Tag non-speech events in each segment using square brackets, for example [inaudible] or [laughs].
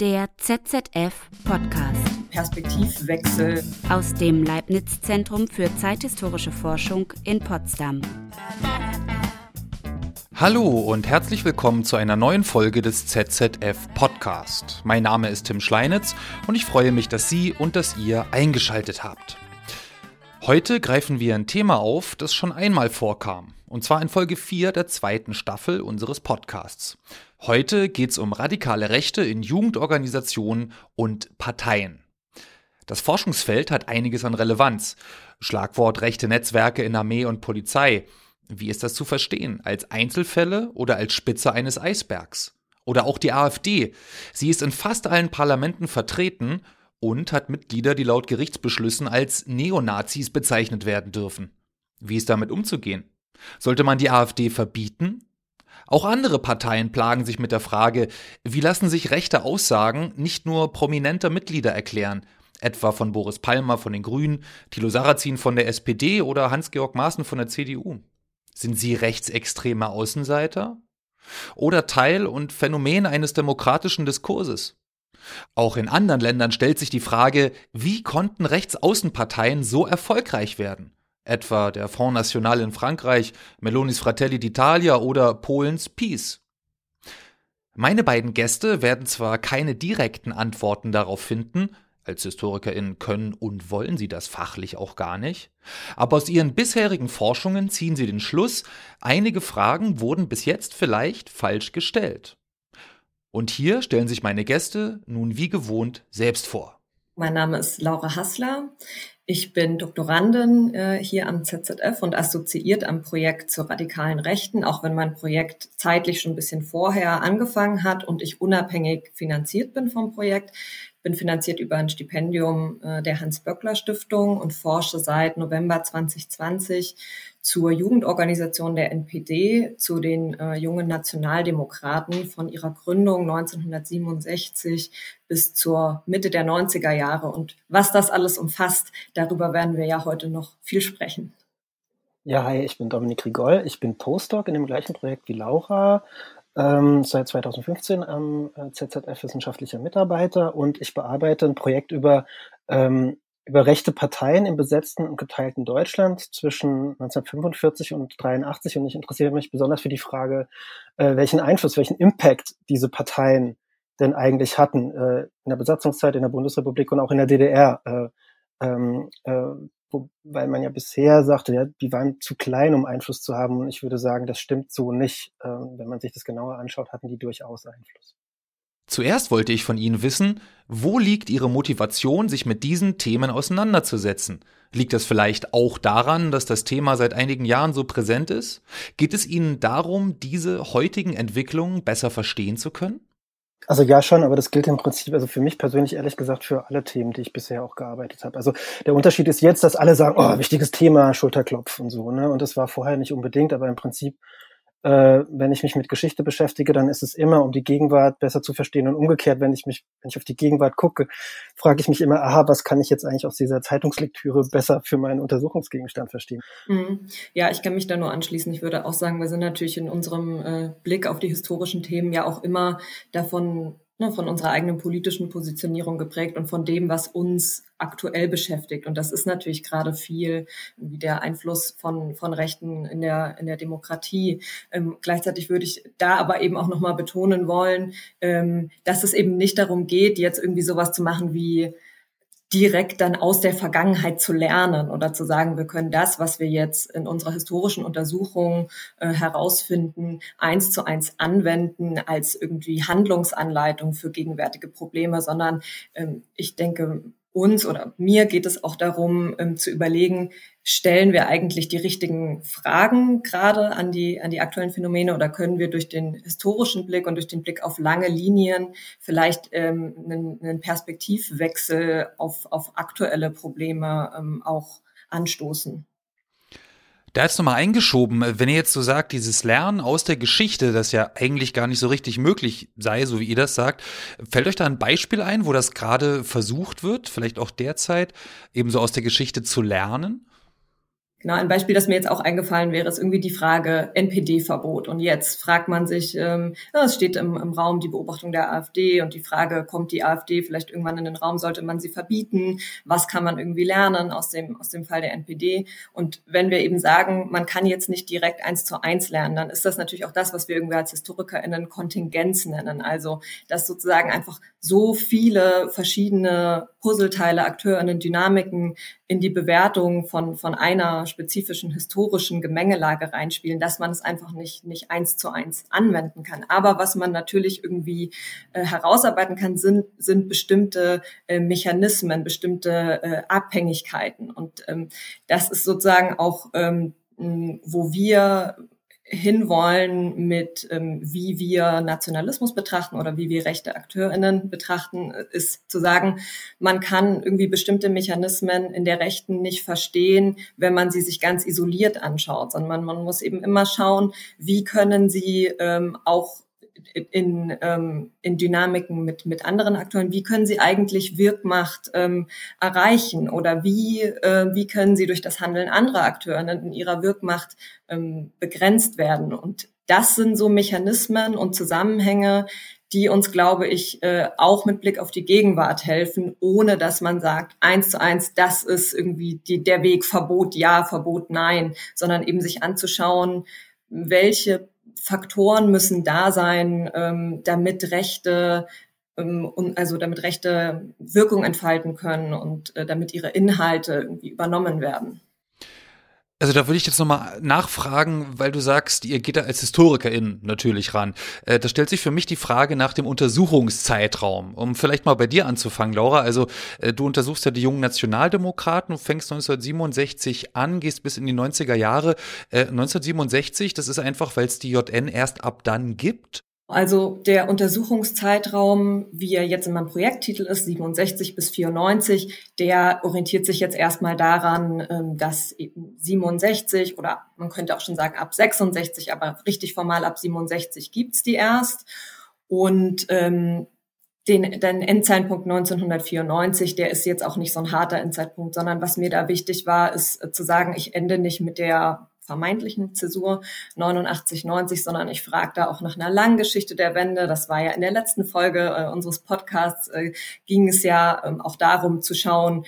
Der ZZF Podcast. Perspektivwechsel aus dem Leibniz Zentrum für zeithistorische Forschung in Potsdam. Hallo und herzlich willkommen zu einer neuen Folge des ZZF Podcast. Mein Name ist Tim Schleinitz und ich freue mich, dass Sie und dass ihr eingeschaltet habt. Heute greifen wir ein Thema auf, das schon einmal vorkam, und zwar in Folge 4 der zweiten Staffel unseres Podcasts. Heute geht es um radikale Rechte in Jugendorganisationen und Parteien. Das Forschungsfeld hat einiges an Relevanz. Schlagwort rechte Netzwerke in Armee und Polizei. Wie ist das zu verstehen? Als Einzelfälle oder als Spitze eines Eisbergs? Oder auch die AfD. Sie ist in fast allen Parlamenten vertreten und hat Mitglieder, die laut Gerichtsbeschlüssen als Neonazis bezeichnet werden dürfen. Wie ist damit umzugehen? Sollte man die AfD verbieten? Auch andere Parteien plagen sich mit der Frage, wie lassen sich rechte Aussagen nicht nur prominenter Mitglieder erklären, etwa von Boris Palmer von den Grünen, Thilo Sarrazin von der SPD oder Hans-Georg Maaßen von der CDU. Sind sie rechtsextreme Außenseiter? Oder Teil und Phänomen eines demokratischen Diskurses? Auch in anderen Ländern stellt sich die Frage, wie konnten Rechtsaußenparteien so erfolgreich werden? Etwa der Front National in Frankreich, Melonis Fratelli d'Italia oder Polens Peace. Meine beiden Gäste werden zwar keine direkten Antworten darauf finden, als HistorikerInnen können und wollen sie das fachlich auch gar nicht, aber aus ihren bisherigen Forschungen ziehen sie den Schluss, einige Fragen wurden bis jetzt vielleicht falsch gestellt. Und hier stellen sich meine Gäste nun wie gewohnt selbst vor. Mein Name ist Laura Hassler. Ich bin Doktorandin äh, hier am ZZF und assoziiert am Projekt zur radikalen Rechten, auch wenn mein Projekt zeitlich schon ein bisschen vorher angefangen hat und ich unabhängig finanziert bin vom Projekt, bin finanziert über ein Stipendium äh, der Hans-Böckler-Stiftung und forsche seit November 2020 zur Jugendorganisation der NPD, zu den äh, jungen Nationaldemokraten von ihrer Gründung 1967 bis zur Mitte der 90er Jahre. Und was das alles umfasst, darüber werden wir ja heute noch viel sprechen. Ja, hi, ich bin Dominik Rigol. Ich bin Postdoc in dem gleichen Projekt wie Laura, ähm, seit 2015 am äh, ZZF wissenschaftlicher Mitarbeiter und ich bearbeite ein Projekt über, ähm, über rechte Parteien im besetzten und geteilten Deutschland zwischen 1945 und 83 und ich interessiere mich besonders für die Frage, äh, welchen Einfluss, welchen Impact diese Parteien denn eigentlich hatten äh, in der Besatzungszeit in der Bundesrepublik und auch in der DDR. Äh, ähm, äh, weil man ja bisher sagte, ja, die waren zu klein, um Einfluss zu haben. Und ich würde sagen, das stimmt so nicht. Ähm, wenn man sich das genauer anschaut, hatten die durchaus Einfluss. Zuerst wollte ich von Ihnen wissen, wo liegt Ihre Motivation, sich mit diesen Themen auseinanderzusetzen? Liegt das vielleicht auch daran, dass das Thema seit einigen Jahren so präsent ist? Geht es Ihnen darum, diese heutigen Entwicklungen besser verstehen zu können? Also ja schon, aber das gilt im Prinzip, also für mich persönlich ehrlich gesagt, für alle Themen, die ich bisher auch gearbeitet habe. Also der Unterschied ist jetzt, dass alle sagen, oh, wichtiges Thema, Schulterklopf und so, ne? Und das war vorher nicht unbedingt, aber im Prinzip äh, wenn ich mich mit Geschichte beschäftige, dann ist es immer, um die Gegenwart besser zu verstehen. Und umgekehrt, wenn ich mich, wenn ich auf die Gegenwart gucke, frage ich mich immer, aha, was kann ich jetzt eigentlich aus dieser Zeitungslektüre besser für meinen Untersuchungsgegenstand verstehen? Mhm. Ja, ich kann mich da nur anschließen. Ich würde auch sagen, wir sind natürlich in unserem äh, Blick auf die historischen Themen ja auch immer davon ne, von unserer eigenen politischen Positionierung geprägt und von dem, was uns aktuell beschäftigt. Und das ist natürlich gerade viel wie der Einfluss von, von Rechten in der, in der Demokratie. Ähm, gleichzeitig würde ich da aber eben auch nochmal betonen wollen, ähm, dass es eben nicht darum geht, jetzt irgendwie sowas zu machen wie direkt dann aus der Vergangenheit zu lernen oder zu sagen, wir können das, was wir jetzt in unserer historischen Untersuchung äh, herausfinden, eins zu eins anwenden als irgendwie Handlungsanleitung für gegenwärtige Probleme, sondern ähm, ich denke, uns oder mir geht es auch darum, ähm, zu überlegen, stellen wir eigentlich die richtigen Fragen gerade an die, an die aktuellen Phänomene oder können wir durch den historischen Blick und durch den Blick auf lange Linien vielleicht ähm, einen, einen Perspektivwechsel auf, auf aktuelle Probleme ähm, auch anstoßen? Da jetzt nochmal eingeschoben, wenn ihr jetzt so sagt, dieses Lernen aus der Geschichte, das ja eigentlich gar nicht so richtig möglich sei, so wie ihr das sagt, fällt euch da ein Beispiel ein, wo das gerade versucht wird, vielleicht auch derzeit, eben so aus der Geschichte zu lernen? Genau, ein Beispiel, das mir jetzt auch eingefallen wäre, ist irgendwie die Frage NPD-Verbot. Und jetzt fragt man sich, ähm, es steht im, im Raum die Beobachtung der AfD und die Frage, kommt die AfD vielleicht irgendwann in den Raum, sollte man sie verbieten? Was kann man irgendwie lernen aus dem, aus dem Fall der NPD? Und wenn wir eben sagen, man kann jetzt nicht direkt eins zu eins lernen, dann ist das natürlich auch das, was wir irgendwie als HistorikerInnen Kontingenz nennen. Also, dass sozusagen einfach so viele verschiedene Puzzleteile, AkteurInnen, Dynamiken in die Bewertung von, von einer spezifischen historischen Gemengelage reinspielen, dass man es einfach nicht, nicht eins zu eins anwenden kann. Aber was man natürlich irgendwie äh, herausarbeiten kann, sind, sind bestimmte äh, Mechanismen, bestimmte äh, Abhängigkeiten. Und ähm, das ist sozusagen auch, ähm, wo wir hinwollen mit, ähm, wie wir Nationalismus betrachten oder wie wir rechte AkteurInnen betrachten, ist zu sagen, man kann irgendwie bestimmte Mechanismen in der Rechten nicht verstehen, wenn man sie sich ganz isoliert anschaut, sondern man, man muss eben immer schauen, wie können sie ähm, auch in, ähm, in Dynamiken mit, mit anderen Akteuren, wie können sie eigentlich Wirkmacht ähm, erreichen? Oder wie, äh, wie können sie durch das Handeln anderer Akteure in ihrer Wirkmacht ähm, begrenzt werden. Und das sind so Mechanismen und Zusammenhänge, die uns, glaube ich, äh, auch mit Blick auf die Gegenwart helfen, ohne dass man sagt, eins zu eins, das ist irgendwie die, der Weg, Verbot ja, Verbot nein, sondern eben sich anzuschauen, welche Faktoren müssen da sein, ähm, damit Rechte ähm, und also damit Rechte Wirkung entfalten können und äh, damit ihre Inhalte irgendwie übernommen werden. Also da würde ich jetzt nochmal nachfragen, weil du sagst, ihr geht da als Historikerin natürlich ran. Äh, da stellt sich für mich die Frage nach dem Untersuchungszeitraum. Um vielleicht mal bei dir anzufangen, Laura. Also äh, du untersuchst ja die jungen Nationaldemokraten, fängst 1967 an, gehst bis in die 90er Jahre. Äh, 1967, das ist einfach, weil es die JN erst ab dann gibt. Also der Untersuchungszeitraum, wie er jetzt in meinem Projekttitel ist, 67 bis 94, der orientiert sich jetzt erstmal daran, ähm, dass 67 oder man könnte auch schon sagen ab 66, aber richtig formal ab 67 gibt's die erst. Und ähm, den, den Endzeitpunkt 1994, der ist jetzt auch nicht so ein harter Endzeitpunkt, sondern was mir da wichtig war, ist äh, zu sagen, ich ende nicht mit der vermeintlichen Zäsur 89, 90, sondern ich frage da auch nach einer langen Geschichte der Wende. Das war ja in der letzten Folge äh, unseres Podcasts, äh, ging es ja ähm, auch darum zu schauen,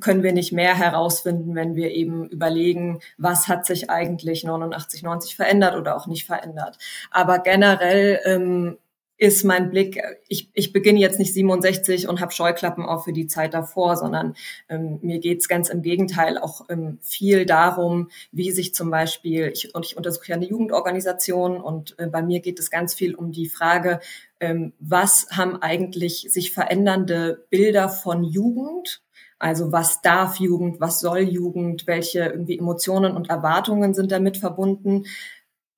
können wir nicht mehr herausfinden, wenn wir eben überlegen, was hat sich eigentlich 89, 90 verändert oder auch nicht verändert. Aber generell ähm, ist mein Blick, ich, ich beginne jetzt nicht 67 und habe Scheuklappen auch für die Zeit davor, sondern ähm, mir geht's ganz im Gegenteil auch ähm, viel darum, wie sich zum Beispiel, ich, und ich untersuche ja eine Jugendorganisation und äh, bei mir geht es ganz viel um die Frage, ähm, was haben eigentlich sich verändernde Bilder von Jugend also was darf Jugend, was soll Jugend, welche irgendwie Emotionen und Erwartungen sind damit verbunden?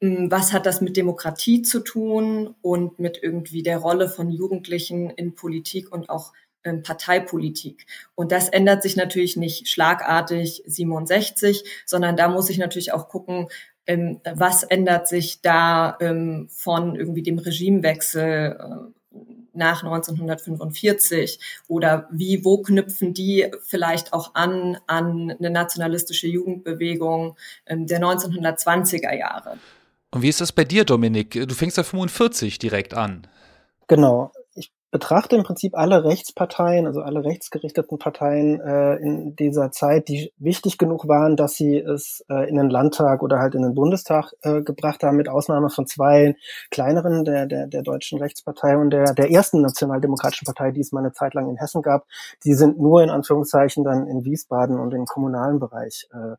Hm, was hat das mit Demokratie zu tun und mit irgendwie der Rolle von Jugendlichen in Politik und auch in Parteipolitik. Und das ändert sich natürlich nicht schlagartig 67, sondern da muss ich natürlich auch gucken, ähm, was ändert sich da ähm, von irgendwie dem Regimewechsel äh, nach 1945 oder wie, wo knüpfen die vielleicht auch an an eine nationalistische Jugendbewegung ähm, der 1920er Jahre. Und wie ist das bei dir, Dominik? Du fängst ja 45 direkt an. Genau. Ich betrachte im Prinzip alle Rechtsparteien, also alle rechtsgerichteten Parteien äh, in dieser Zeit, die wichtig genug waren, dass sie es äh, in den Landtag oder halt in den Bundestag äh, gebracht haben, mit Ausnahme von zwei kleineren, der, der, der Deutschen Rechtspartei und der, der ersten Nationaldemokratischen Partei, die es mal eine Zeit lang in Hessen gab. Die sind nur in Anführungszeichen dann in Wiesbaden und im kommunalen Bereich äh,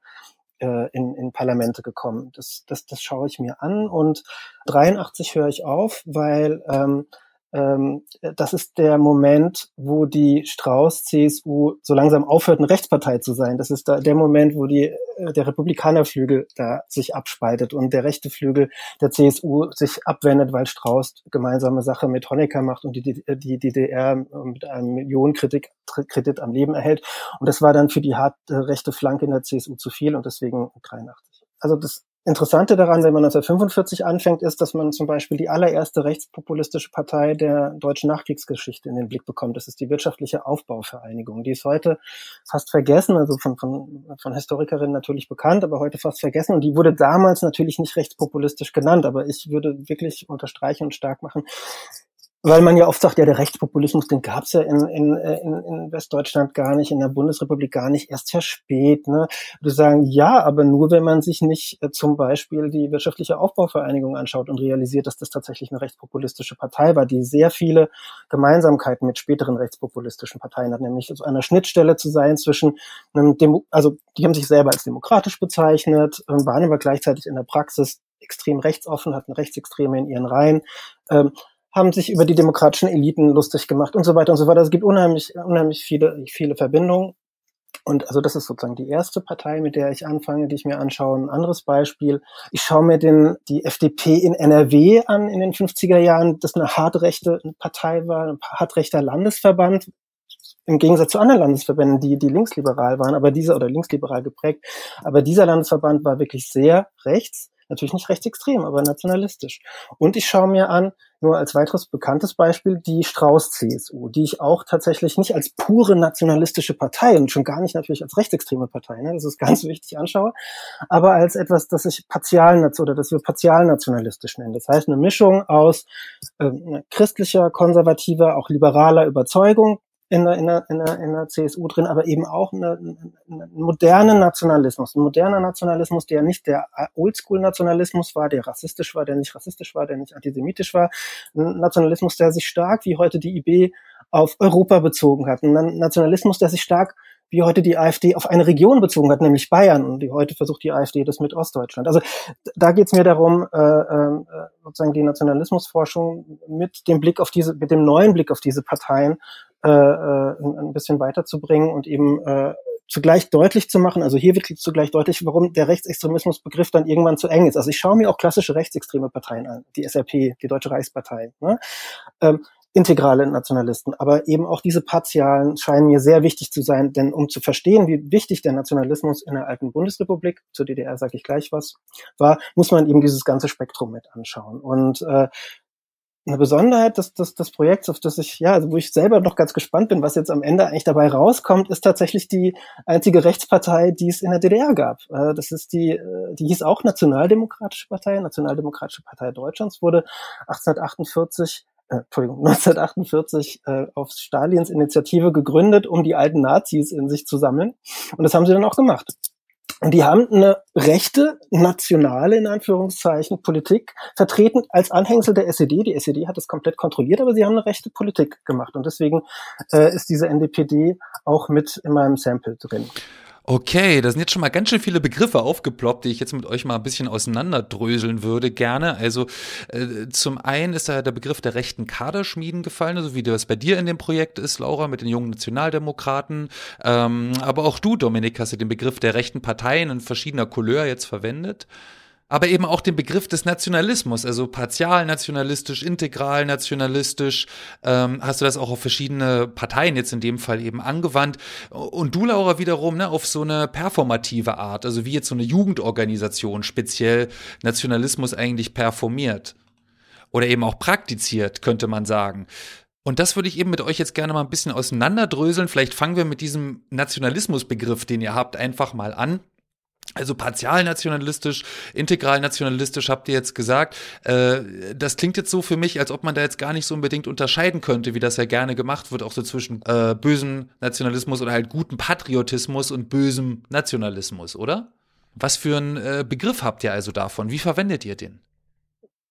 äh, in, in Parlamente gekommen. Das, das, das schaue ich mir an und 83 höre ich auf, weil ähm, ähm, das ist der Moment, wo die Strauß-CSU so langsam aufhört, eine Rechtspartei zu sein. Das ist da der Moment, wo die, äh, der Republikanerflügel da sich abspaltet und der rechte Flügel der CSU sich abwendet, weil Strauß gemeinsame Sache mit Honecker macht und die, die DDR mit einem Millionenkredit Kredit am Leben erhält. Und das war dann für die harte rechte Flanke in der CSU zu viel und deswegen 83. Also das Interessante daran, wenn man 1945 anfängt, ist, dass man zum Beispiel die allererste rechtspopulistische Partei der deutschen Nachkriegsgeschichte in den Blick bekommt. Das ist die Wirtschaftliche Aufbauvereinigung. Die ist heute fast vergessen, also von, von, von Historikerinnen natürlich bekannt, aber heute fast vergessen. Und die wurde damals natürlich nicht rechtspopulistisch genannt, aber ich würde wirklich unterstreichen und stark machen, weil man ja oft sagt, ja, der Rechtspopulismus, den gab's ja in, in, in, in Westdeutschland gar nicht, in der Bundesrepublik gar nicht, erst sehr spät. Ne? Du sagen, ja, aber nur, wenn man sich nicht äh, zum Beispiel die wirtschaftliche Aufbauvereinigung anschaut und realisiert, dass das tatsächlich eine rechtspopulistische Partei war, die sehr viele Gemeinsamkeiten mit späteren rechtspopulistischen Parteien hat, nämlich so einer Schnittstelle zu sein zwischen einem Demo also die haben sich selber als demokratisch bezeichnet, äh, waren aber gleichzeitig in der Praxis extrem rechtsoffen, hatten Rechtsextreme in ihren Reihen. Ähm, haben sich über die demokratischen Eliten lustig gemacht und so weiter und so weiter. Es gibt unheimlich, unheimlich viele, viele Verbindungen. Und also das ist sozusagen die erste Partei, mit der ich anfange, die ich mir anschaue. Ein anderes Beispiel. Ich schaue mir den, die FDP in NRW an in den 50er Jahren, das eine hartrechte Partei war, ein hartrechter Landesverband. Im Gegensatz zu anderen Landesverbänden, die, die linksliberal waren, aber dieser oder linksliberal geprägt. Aber dieser Landesverband war wirklich sehr rechts natürlich nicht rechtsextrem, aber nationalistisch. Und ich schaue mir an, nur als weiteres bekanntes Beispiel, die Strauß-CSU, die ich auch tatsächlich nicht als pure nationalistische Partei und schon gar nicht natürlich als rechtsextreme Partei, ne, das ist ganz [laughs] wichtig anschaue, aber als etwas, das ich partial oder das wir partialnationalistisch nennen. Das heißt eine Mischung aus äh, christlicher, konservativer, auch liberaler Überzeugung, in der, in, der, in, der, in der CSU drin, aber eben auch eine, einen modernen Nationalismus. Ein moderner Nationalismus, der nicht der Oldschool-Nationalismus war, der rassistisch war, der nicht rassistisch war, der nicht antisemitisch war. Ein Nationalismus, der sich stark, wie heute die IB, auf Europa bezogen hat. Ein Nationalismus, der sich stark wie heute die AfD auf eine Region bezogen hat, nämlich Bayern. Und die heute versucht die AfD das mit Ostdeutschland. Also da geht es mir darum, äh, äh, sozusagen die Nationalismusforschung mit dem Blick auf diese, mit dem neuen Blick auf diese Parteien äh, äh, ein bisschen weiterzubringen und eben äh, zugleich deutlich zu machen, also hier wird zugleich deutlich, warum der Rechtsextremismusbegriff dann irgendwann zu eng ist. Also ich schaue mir auch klassische rechtsextreme Parteien an, die SRP, die Deutsche Reichspartei, ne? ähm, integrale Nationalisten, aber eben auch diese partialen scheinen mir sehr wichtig zu sein, denn um zu verstehen, wie wichtig der Nationalismus in der alten Bundesrepublik, zur DDR sage ich gleich was, war, muss man eben dieses ganze Spektrum mit anschauen. Und äh, eine Besonderheit des, des, des Projekts, auf das ich, ja, also wo ich selber noch ganz gespannt bin, was jetzt am Ende eigentlich dabei rauskommt, ist tatsächlich die einzige Rechtspartei, die es in der DDR gab. Äh, das ist die, äh, die hieß auch Nationaldemokratische Partei, Nationaldemokratische Partei Deutschlands, wurde 1848 äh, Entschuldigung, [laughs] 1948 äh, auf Stalins Initiative gegründet, um die alten Nazis in sich zu sammeln. Und das haben sie dann auch gemacht. Und die haben eine rechte, nationale, in Anführungszeichen, Politik vertreten als Anhängsel der SED. Die SED hat das komplett kontrolliert, aber sie haben eine rechte Politik gemacht. Und deswegen äh, ist diese NDPD auch mit in meinem Sample drin. Okay, da sind jetzt schon mal ganz schön viele Begriffe aufgeploppt, die ich jetzt mit euch mal ein bisschen auseinanderdröseln würde, gerne. Also äh, zum einen ist da der Begriff der rechten Kaderschmieden gefallen, so also wie das bei dir in dem Projekt ist, Laura, mit den jungen Nationaldemokraten. Ähm, aber auch du, Dominik, hast ja den Begriff der rechten Parteien in verschiedener Couleur jetzt verwendet aber eben auch den Begriff des Nationalismus, also partialnationalistisch, integralnationalistisch, ähm, hast du das auch auf verschiedene Parteien jetzt in dem Fall eben angewandt. Und du, Laura, wiederum ne, auf so eine performative Art, also wie jetzt so eine Jugendorganisation speziell Nationalismus eigentlich performiert. Oder eben auch praktiziert, könnte man sagen. Und das würde ich eben mit euch jetzt gerne mal ein bisschen auseinanderdröseln. Vielleicht fangen wir mit diesem Nationalismusbegriff, den ihr habt, einfach mal an. Also partialnationalistisch, integralnationalistisch habt ihr jetzt gesagt. Äh, das klingt jetzt so für mich, als ob man da jetzt gar nicht so unbedingt unterscheiden könnte, wie das ja gerne gemacht wird, auch so zwischen äh, bösem Nationalismus oder halt gutem Patriotismus und bösem Nationalismus, oder? Was für einen äh, Begriff habt ihr also davon? Wie verwendet ihr den?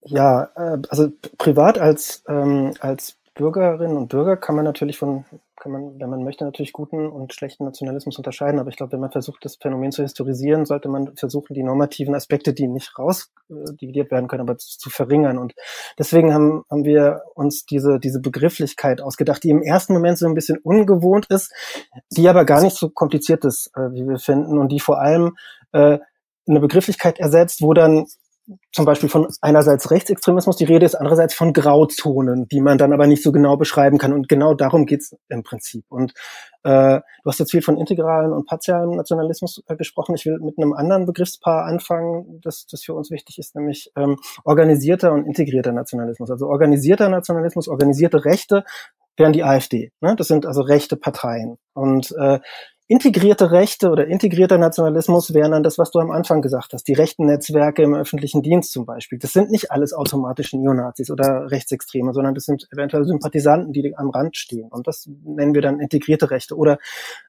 Ja, äh, also privat als, ähm, als Bürgerinnen und Bürger kann man natürlich von kann man, wenn man möchte, natürlich guten und schlechten Nationalismus unterscheiden. Aber ich glaube, wenn man versucht, das Phänomen zu historisieren, sollte man versuchen, die normativen Aspekte, die nicht rausdividiert werden können, aber zu, zu verringern. Und deswegen haben, haben wir uns diese, diese Begrifflichkeit ausgedacht, die im ersten Moment so ein bisschen ungewohnt ist, die aber gar nicht so kompliziert ist, äh, wie wir finden, und die vor allem äh, eine Begrifflichkeit ersetzt, wo dann zum Beispiel von einerseits Rechtsextremismus die Rede ist, andererseits von Grauzonen, die man dann aber nicht so genau beschreiben kann. Und genau darum geht's im Prinzip. Und äh, du hast jetzt viel von integralen und partialen Nationalismus äh, gesprochen. Ich will mit einem anderen Begriffspaar anfangen, das, das für uns wichtig ist, nämlich ähm, organisierter und integrierter Nationalismus. Also organisierter Nationalismus, organisierte Rechte wären die AfD. Ne? Das sind also rechte Parteien. Und äh, integrierte Rechte oder integrierter Nationalismus wären dann das, was du am Anfang gesagt hast, die rechten Netzwerke im öffentlichen Dienst zum Beispiel. Das sind nicht alles automatisch Neonazis oder Rechtsextreme, sondern das sind eventuell Sympathisanten, die am Rand stehen. Und das nennen wir dann integrierte Rechte. Oder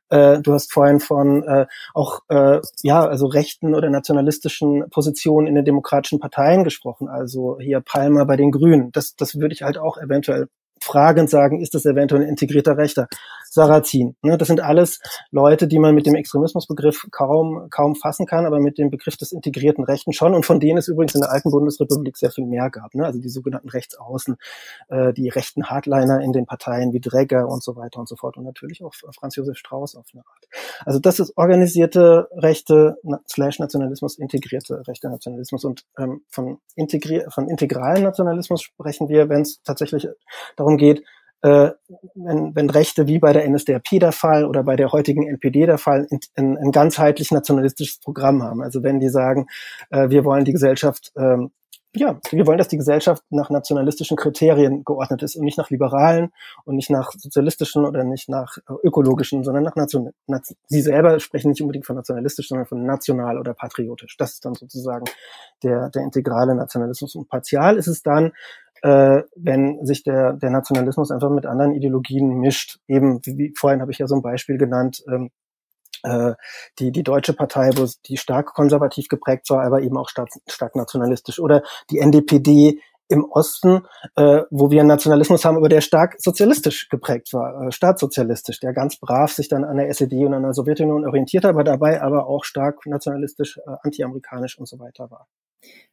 äh, du hast vorhin von äh, auch äh, ja also rechten oder nationalistischen Positionen in den demokratischen Parteien gesprochen. Also hier Palmer bei den Grünen. Das, das würde ich halt auch eventuell fragend sagen, ist das eventuell ein integrierter Rechter? Sarrazin. Ne? Das sind alles Leute, die man mit dem Extremismusbegriff kaum, kaum fassen kann, aber mit dem Begriff des integrierten Rechten schon. Und von denen es übrigens in der alten Bundesrepublik sehr viel mehr gab. Ne? Also die sogenannten Rechtsaußen, äh, die rechten Hardliner in den Parteien wie Dregger und so weiter und so fort. Und natürlich auch Franz Josef Strauß auf eine Art. Also das ist organisierte Rechte slash Nationalismus, integrierte rechte Nationalismus. Und ähm, von, integri von integralen Nationalismus sprechen wir, wenn es tatsächlich darum geht, äh, wenn, wenn Rechte wie bei der NSDAP der Fall oder bei der heutigen NPD der Fall ein, ein ganzheitlich nationalistisches Programm haben. Also wenn die sagen, äh, wir wollen die Gesellschaft ähm, ja, wir wollen, dass die Gesellschaft nach nationalistischen Kriterien geordnet ist und nicht nach liberalen und nicht nach sozialistischen oder nicht nach äh, ökologischen, sondern nach national. Sie selber sprechen nicht unbedingt von nationalistisch, sondern von national oder patriotisch. Das ist dann sozusagen der, der integrale Nationalismus. Und partial ist es dann, äh, wenn sich der, der Nationalismus einfach mit anderen Ideologien mischt. Eben, wie, wie vorhin habe ich ja so ein Beispiel genannt, ähm, äh, die, die Deutsche Partei, wo die stark konservativ geprägt war, aber eben auch stark, stark nationalistisch. Oder die NDPD im Osten, äh, wo wir einen Nationalismus haben, aber der stark sozialistisch geprägt war, äh, staatssozialistisch, der ganz brav sich dann an der SED und an der Sowjetunion orientiert, aber dabei aber auch stark nationalistisch, äh, antiamerikanisch und so weiter war.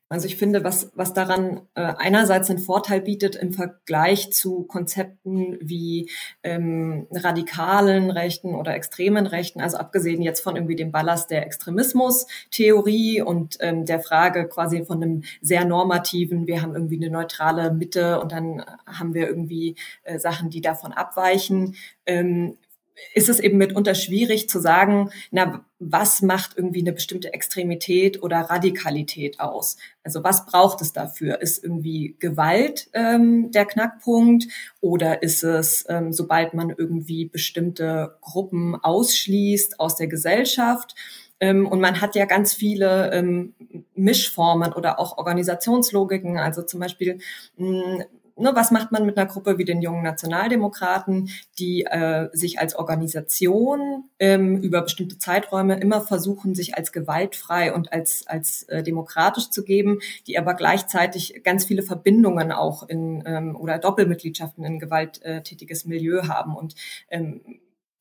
Also ich finde, was, was daran äh, einerseits einen Vorteil bietet im Vergleich zu Konzepten wie ähm, radikalen Rechten oder extremen Rechten, also abgesehen jetzt von irgendwie dem Ballast der Extremismus-Theorie und ähm, der Frage quasi von einem sehr normativen, wir haben irgendwie eine neutrale Mitte und dann haben wir irgendwie äh, Sachen, die davon abweichen, ähm, ist es eben mitunter schwierig zu sagen, na, was macht irgendwie eine bestimmte Extremität oder Radikalität aus? Also was braucht es dafür? Ist irgendwie Gewalt ähm, der Knackpunkt oder ist es, ähm, sobald man irgendwie bestimmte Gruppen ausschließt aus der Gesellschaft? Ähm, und man hat ja ganz viele ähm, Mischformen oder auch Organisationslogiken. Also zum Beispiel mh, ne, was macht man mit einer Gruppe wie den jungen Nationaldemokraten, die äh, sich als Organisation ähm, über bestimmte Zeiträume immer versuchen, sich als gewaltfrei und als, als äh, demokratisch zu geben, die aber gleichzeitig ganz viele Verbindungen auch in ähm, oder Doppelmitgliedschaften in gewalttätiges Milieu haben. Und ähm,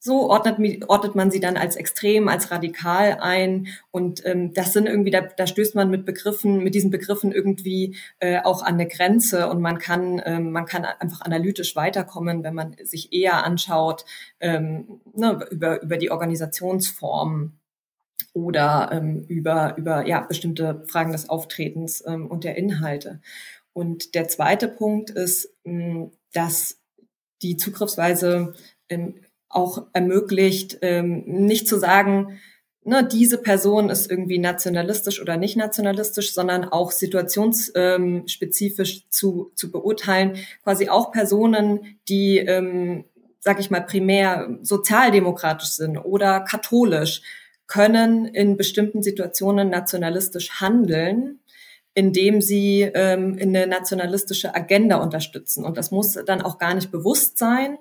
so ordnet, ordnet man sie dann als extrem, als radikal ein. Und ähm, das sind irgendwie, da, da stößt man mit Begriffen, mit diesen Begriffen irgendwie äh, auch an eine Grenze und man kann, ähm, man kann einfach analytisch weiterkommen, wenn man sich eher anschaut ähm, ne, über, über die Organisationsform oder ähm, über, über ja, bestimmte Fragen des Auftretens ähm, und der Inhalte. Und der zweite Punkt ist, mh, dass die Zugriffsweise ähm, auch ermöglicht, ähm, nicht zu sagen, ne, diese Person ist irgendwie nationalistisch oder nicht nationalistisch, sondern auch situationsspezifisch zu, zu beurteilen. Quasi auch Personen, die, ähm, sag ich mal, primär sozialdemokratisch sind oder katholisch, können in bestimmten Situationen nationalistisch handeln, indem sie ähm, eine nationalistische Agenda unterstützen. Und das muss dann auch gar nicht bewusst sein,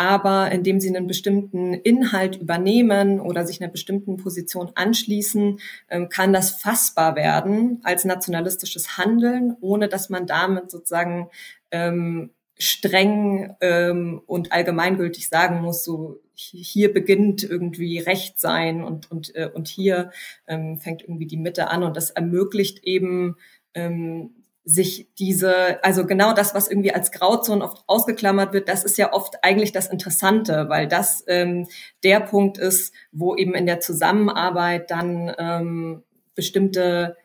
aber indem sie einen bestimmten Inhalt übernehmen oder sich einer bestimmten Position anschließen, ähm, kann das fassbar werden als nationalistisches Handeln, ohne dass man damit sozusagen ähm, streng ähm, und allgemeingültig sagen muss, so hier beginnt irgendwie Recht sein und und äh, und hier ähm, fängt irgendwie die Mitte an. Und das ermöglicht eben ähm, sich diese, also genau das, was irgendwie als Grauzone oft ausgeklammert wird, das ist ja oft eigentlich das Interessante, weil das ähm, der Punkt ist, wo eben in der Zusammenarbeit dann ähm, bestimmte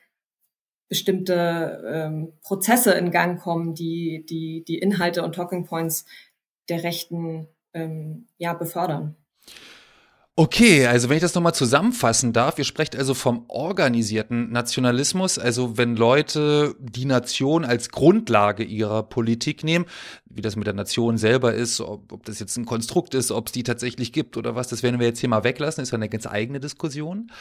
bestimmte ähm, Prozesse in Gang kommen, die, die die Inhalte und Talking Points der Rechten ähm, ja, befördern. Okay, also wenn ich das nochmal zusammenfassen darf, ihr sprecht also vom organisierten Nationalismus, also wenn Leute die Nation als Grundlage ihrer Politik nehmen, wie das mit der Nation selber ist, ob, ob das jetzt ein Konstrukt ist, ob es die tatsächlich gibt oder was, das werden wir jetzt hier mal weglassen, ist ja eine ganz eigene Diskussion.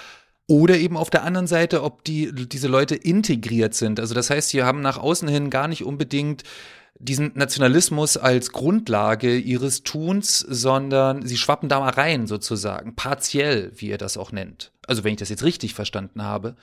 Oder eben auf der anderen Seite, ob die, diese Leute integriert sind. Also das heißt, sie haben nach außen hin gar nicht unbedingt diesen Nationalismus als Grundlage ihres Tuns, sondern sie schwappen da mal rein sozusagen, partiell, wie ihr das auch nennt. Also wenn ich das jetzt richtig verstanden habe.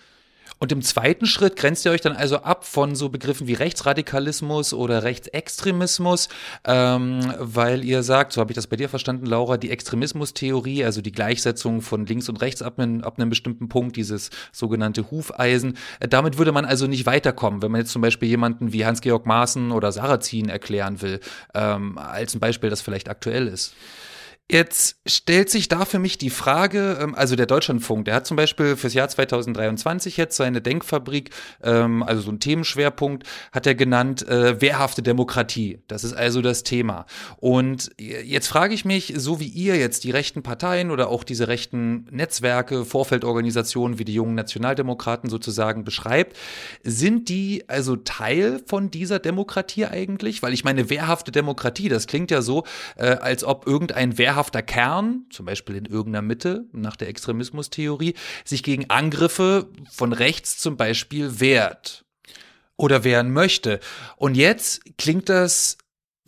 Und im zweiten Schritt grenzt ihr euch dann also ab von so Begriffen wie Rechtsradikalismus oder Rechtsextremismus, ähm, weil ihr sagt, so habe ich das bei dir verstanden, Laura, die Extremismustheorie, also die Gleichsetzung von links und rechts ab, einem, ab einem bestimmten Punkt, dieses sogenannte Hufeisen, äh, damit würde man also nicht weiterkommen, wenn man jetzt zum Beispiel jemanden wie Hans-Georg Maaßen oder Sarrazin erklären will, ähm, als ein Beispiel, das vielleicht aktuell ist. Jetzt stellt sich da für mich die Frage, ähm, also der Deutschlandfunk, der hat zum Beispiel fürs Jahr 2023 jetzt seine Denkfabrik, ähm, also so ein Themenschwerpunkt, hat er genannt, äh, wehrhafte Demokratie. Das ist also das Thema. Und jetzt frage ich mich, so wie ihr jetzt die rechten Parteien oder auch diese rechten Netzwerke, Vorfeldorganisationen wie die jungen Nationaldemokraten sozusagen beschreibt, sind die also Teil von dieser Demokratie eigentlich? Weil ich meine, wehrhafte Demokratie, das klingt ja so, äh, als ob irgendein wehrhafter wehrhafter Kern, zum Beispiel in irgendeiner Mitte nach der Extremismustheorie, sich gegen Angriffe von rechts zum Beispiel wehrt oder wehren möchte. Und jetzt klingt das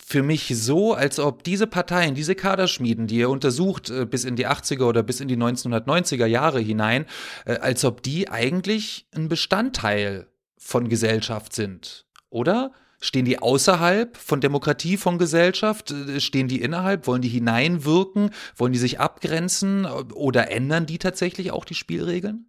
für mich so, als ob diese Parteien, diese Kaderschmieden, die ihr untersucht äh, bis in die 80er oder bis in die 1990er Jahre hinein, äh, als ob die eigentlich ein Bestandteil von Gesellschaft sind, oder? Stehen die außerhalb von Demokratie, von Gesellschaft? Äh, stehen die innerhalb? Wollen die hineinwirken? Wollen die sich abgrenzen? Oder ändern die tatsächlich auch die Spielregeln?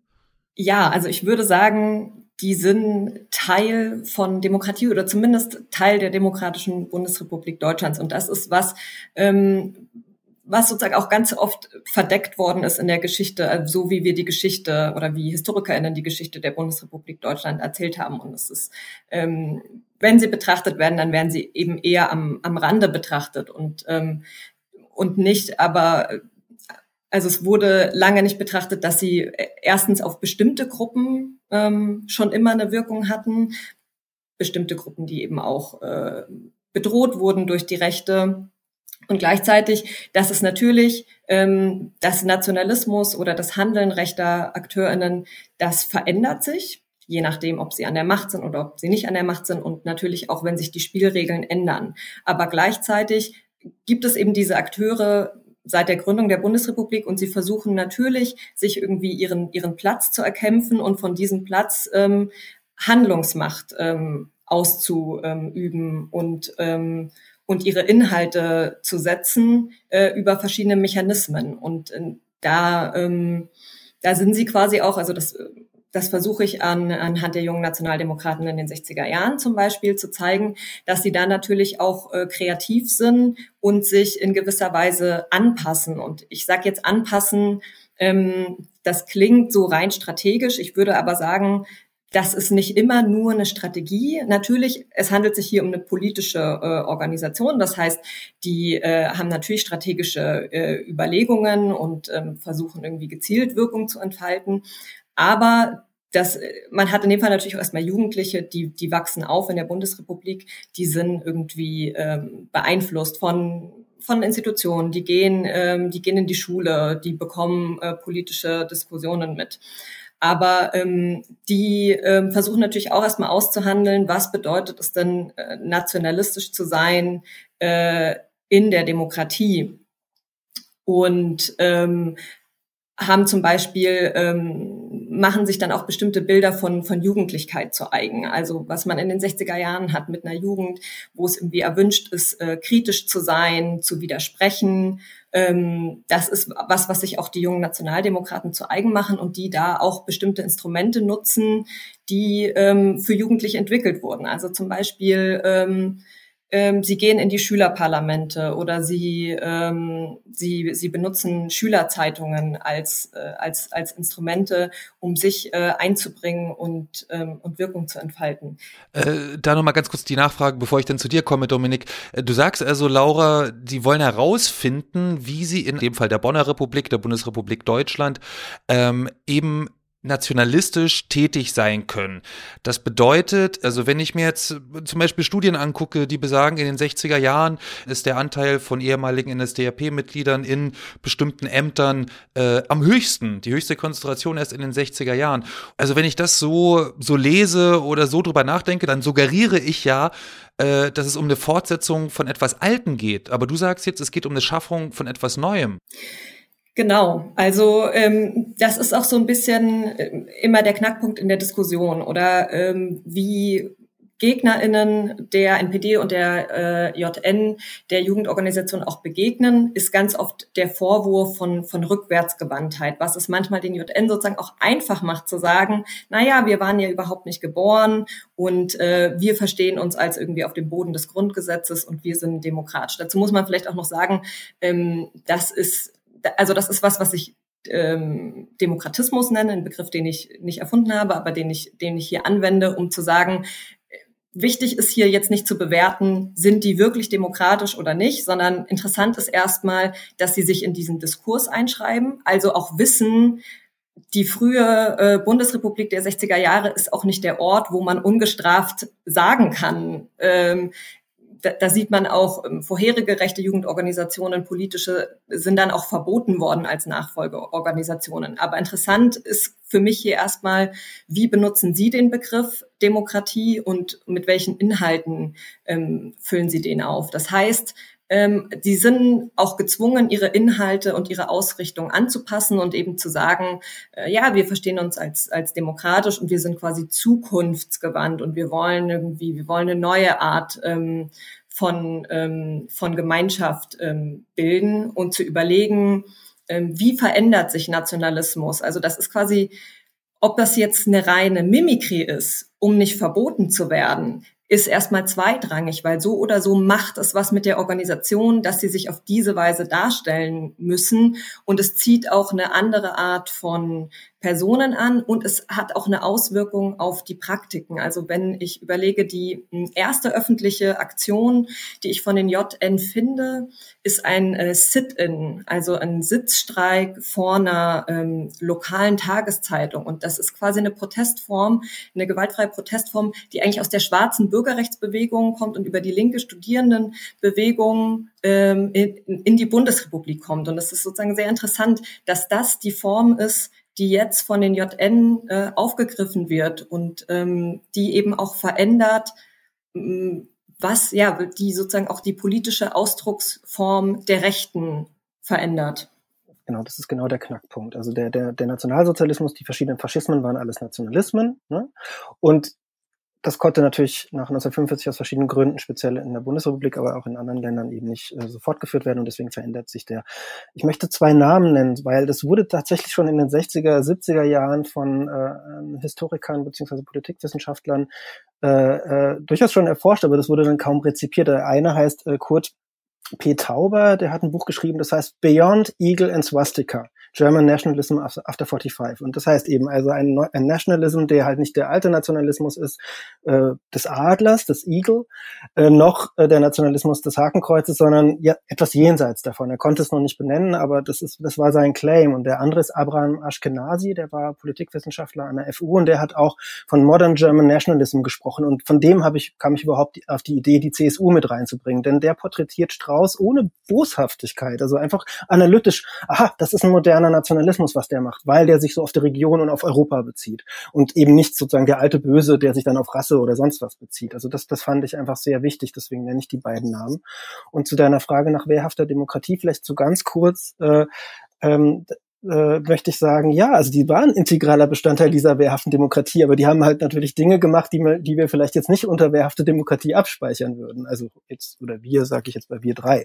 Ja, also ich würde sagen, die sind Teil von Demokratie oder zumindest Teil der Demokratischen Bundesrepublik Deutschlands. Und das ist was, ähm, was sozusagen auch ganz oft verdeckt worden ist in der Geschichte, also so wie wir die Geschichte oder wie HistorikerInnen die Geschichte der Bundesrepublik Deutschland erzählt haben. Und es ist ähm, wenn sie betrachtet werden, dann werden sie eben eher am, am Rande betrachtet und, ähm, und nicht, aber also es wurde lange nicht betrachtet, dass sie erstens auf bestimmte Gruppen ähm, schon immer eine Wirkung hatten, bestimmte Gruppen, die eben auch äh, bedroht wurden durch die Rechte. Und gleichzeitig, dass es natürlich ähm, das Nationalismus oder das Handeln rechter AkteurInnen, das verändert sich je nachdem, ob sie an der Macht sind oder ob sie nicht an der Macht sind und natürlich auch, wenn sich die Spielregeln ändern. Aber gleichzeitig gibt es eben diese Akteure seit der Gründung der Bundesrepublik und sie versuchen natürlich, sich irgendwie ihren, ihren Platz zu erkämpfen und von diesem Platz ähm, Handlungsmacht ähm, auszuüben und, ähm, und ihre Inhalte zu setzen äh, über verschiedene Mechanismen. Und äh, da, ähm, da sind sie quasi auch, also das das versuche ich an, anhand der jungen Nationaldemokraten in den 60er Jahren zum Beispiel zu zeigen, dass sie da natürlich auch äh, kreativ sind und sich in gewisser Weise anpassen. Und ich sage jetzt anpassen, ähm, das klingt so rein strategisch. Ich würde aber sagen, das ist nicht immer nur eine Strategie. Natürlich, es handelt sich hier um eine politische äh, Organisation. Das heißt, die äh, haben natürlich strategische äh, Überlegungen und ähm, versuchen irgendwie gezielt Wirkung zu entfalten. Aber das, man hat in dem Fall natürlich auch erstmal Jugendliche, die, die wachsen auf in der Bundesrepublik, die sind irgendwie ähm, beeinflusst von von Institutionen, die gehen, ähm, die gehen in die Schule, die bekommen äh, politische Diskussionen mit. Aber ähm, die ähm, versuchen natürlich auch erstmal auszuhandeln, was bedeutet es denn, äh, nationalistisch zu sein äh, in der Demokratie. Und ähm, haben zum Beispiel, ähm, machen sich dann auch bestimmte Bilder von, von Jugendlichkeit zu eigen. Also was man in den 60er Jahren hat mit einer Jugend, wo es irgendwie erwünscht ist, äh, kritisch zu sein, zu widersprechen. Ähm, das ist was, was sich auch die jungen Nationaldemokraten zu eigen machen und die da auch bestimmte Instrumente nutzen, die ähm, für Jugendliche entwickelt wurden. Also zum Beispiel ähm, ähm, sie gehen in die Schülerparlamente oder sie, ähm, sie, sie benutzen Schülerzeitungen als, äh, als, als Instrumente, um sich äh, einzubringen und, ähm, und Wirkung zu entfalten. Äh, da nochmal ganz kurz die Nachfrage, bevor ich dann zu dir komme, Dominik. Äh, du sagst also, Laura, die wollen herausfinden, wie sie in dem Fall der Bonner Republik, der Bundesrepublik Deutschland, ähm, eben nationalistisch tätig sein können. Das bedeutet, also wenn ich mir jetzt zum Beispiel Studien angucke, die besagen, in den 60er Jahren ist der Anteil von ehemaligen NSDAP-Mitgliedern in bestimmten Ämtern äh, am höchsten, die höchste Konzentration erst in den 60er Jahren. Also wenn ich das so, so lese oder so drüber nachdenke, dann suggeriere ich ja, äh, dass es um eine Fortsetzung von etwas Alten geht. Aber du sagst jetzt, es geht um eine Schaffung von etwas Neuem. Genau, also ähm, das ist auch so ein bisschen äh, immer der Knackpunkt in der Diskussion oder ähm, wie GegnerInnen der NPD und der äh, JN der Jugendorganisation auch begegnen, ist ganz oft der Vorwurf von, von Rückwärtsgewandtheit, was es manchmal den JN sozusagen auch einfach macht zu sagen, naja, wir waren ja überhaupt nicht geboren und äh, wir verstehen uns als irgendwie auf dem Boden des Grundgesetzes und wir sind demokratisch. Dazu muss man vielleicht auch noch sagen, ähm, das ist also das ist was, was ich ähm, Demokratismus nenne, ein Begriff, den ich nicht erfunden habe, aber den ich, den ich hier anwende, um zu sagen, wichtig ist hier jetzt nicht zu bewerten, sind die wirklich demokratisch oder nicht, sondern interessant ist erstmal, dass sie sich in diesen Diskurs einschreiben, also auch wissen, die frühe äh, Bundesrepublik der 60er Jahre ist auch nicht der Ort, wo man ungestraft sagen kann, ähm, da, da sieht man auch ähm, vorherige rechte Jugendorganisationen, politische, sind dann auch verboten worden als Nachfolgeorganisationen. Aber interessant ist für mich hier erstmal, wie benutzen Sie den Begriff Demokratie und mit welchen Inhalten ähm, füllen Sie den auf? Das heißt, ähm, die sind auch gezwungen, ihre Inhalte und ihre Ausrichtung anzupassen und eben zu sagen, äh, ja, wir verstehen uns als, als demokratisch und wir sind quasi zukunftsgewandt und wir wollen irgendwie, wir wollen eine neue Art ähm, von, ähm, von Gemeinschaft ähm, bilden und zu überlegen, ähm, wie verändert sich Nationalismus? Also das ist quasi, ob das jetzt eine reine Mimikrie ist, um nicht verboten zu werden, ist erstmal zweitrangig, weil so oder so macht es was mit der Organisation, dass sie sich auf diese Weise darstellen müssen. Und es zieht auch eine andere Art von Personen an und es hat auch eine Auswirkung auf die Praktiken. Also wenn ich überlege, die hm, erste öffentliche Aktion, die ich von den JN finde, ist ein äh, Sit-in, also ein Sitzstreik vor einer ähm, lokalen Tageszeitung. Und das ist quasi eine Protestform, eine gewaltfreie Protestform, die eigentlich aus der schwarzen Bürgerrechtsbewegung kommt und über die linke Studierendenbewegung ähm, in, in die Bundesrepublik kommt. Und es ist sozusagen sehr interessant, dass das die Form ist, die jetzt von den JN äh, aufgegriffen wird und ähm, die eben auch verändert, ähm, was ja die sozusagen auch die politische Ausdrucksform der Rechten verändert. Genau, das ist genau der Knackpunkt. Also der, der, der Nationalsozialismus, die verschiedenen Faschismen waren alles Nationalismen. Ne? Und das konnte natürlich nach 1945 aus verschiedenen Gründen, speziell in der Bundesrepublik, aber auch in anderen Ländern eben nicht äh, so fortgeführt werden und deswegen verändert sich der. Ich möchte zwei Namen nennen, weil das wurde tatsächlich schon in den 60er, 70er Jahren von äh, Historikern beziehungsweise Politikwissenschaftlern äh, äh, durchaus schon erforscht, aber das wurde dann kaum rezipiert. Der eine heißt äh, Kurt P. Tauber, der hat ein Buch geschrieben, das heißt Beyond Eagle and Swastika. German Nationalism After 45. Und das heißt eben also ein, ein Nationalism, der halt nicht der alte Nationalismus ist äh, des Adlers, des Eagle, äh, noch äh, der Nationalismus des Hakenkreuzes, sondern ja, etwas jenseits davon. Er konnte es noch nicht benennen, aber das ist das war sein Claim. Und der andere ist Abraham Ashkenazi, der war Politikwissenschaftler an der FU und der hat auch von Modern German Nationalism gesprochen. Und von dem habe ich kam ich überhaupt auf die Idee, die CSU mit reinzubringen, denn der porträtiert Strauß ohne Boshaftigkeit, also einfach analytisch. Aha, das ist ein moderner moderner Nationalismus, was der macht, weil der sich so auf die Region und auf Europa bezieht und eben nicht sozusagen der alte Böse, der sich dann auf Rasse oder sonst was bezieht. Also das, das fand ich einfach sehr wichtig, deswegen nenne ich die beiden Namen. Und zu deiner Frage nach wehrhafter Demokratie vielleicht so ganz kurz. Äh, ähm, äh, möchte ich sagen, ja, also die waren integraler Bestandteil dieser wehrhaften Demokratie, aber die haben halt natürlich Dinge gemacht, die, wir, die wir vielleicht jetzt nicht unter wehrhafte Demokratie abspeichern würden. Also jetzt, oder wir, sage ich jetzt bei wir drei.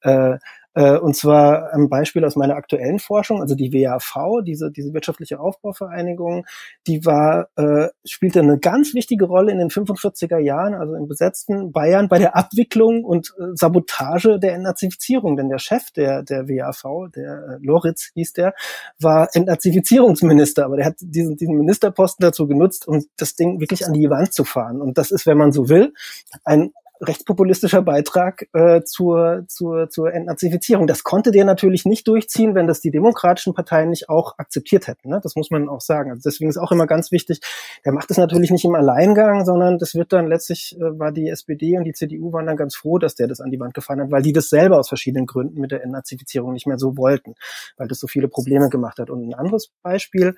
Äh, Äh, und zwar ein Beispiel aus meiner aktuellen Forschung, also die WAV, diese, diese wirtschaftliche Aufbauvereinigung, die war, äh, spielte eine ganz wichtige Rolle in den 45er Jahren, also im besetzten Bayern, bei der Abwicklung und äh, Sabotage der Entnazifizierung. Denn der Chef der, der WAV, der äh, Loritz hieß der, war Entnazifizierungsminister, aber der hat diesen, diesen Ministerposten dazu genutzt, um das Ding wirklich an die Wand zu fahren. Und das ist, wenn man so will, ein rechtspopulistischer Beitrag äh, zur, zur, zur Entnazifizierung. Das konnte der natürlich nicht durchziehen, wenn das die demokratischen Parteien nicht auch akzeptiert hätten. Ne? Das muss man auch sagen. Also deswegen ist auch immer ganz wichtig, der macht es natürlich nicht im Alleingang, sondern das wird dann letztlich, äh, war die SPD und die CDU waren dann ganz froh, dass der das an die Wand gefahren hat, weil die das selber aus verschiedenen Gründen mit der Entnazifizierung nicht mehr so wollten, weil das so viele Probleme gemacht hat. Und ein anderes Beispiel,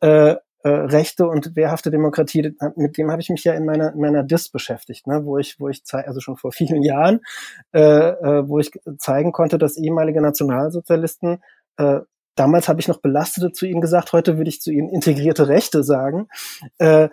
äh, äh, Rechte und wehrhafte Demokratie, mit dem habe ich mich ja in meiner, in meiner DIS beschäftigt, ne, wo ich, wo ich also schon vor [laughs] vielen Jahren, äh, äh, wo ich zeigen konnte, dass ehemalige Nationalsozialisten äh, Damals habe ich noch Belastete zu ihnen gesagt, heute würde ich zu ihnen integrierte Rechte sagen, äh,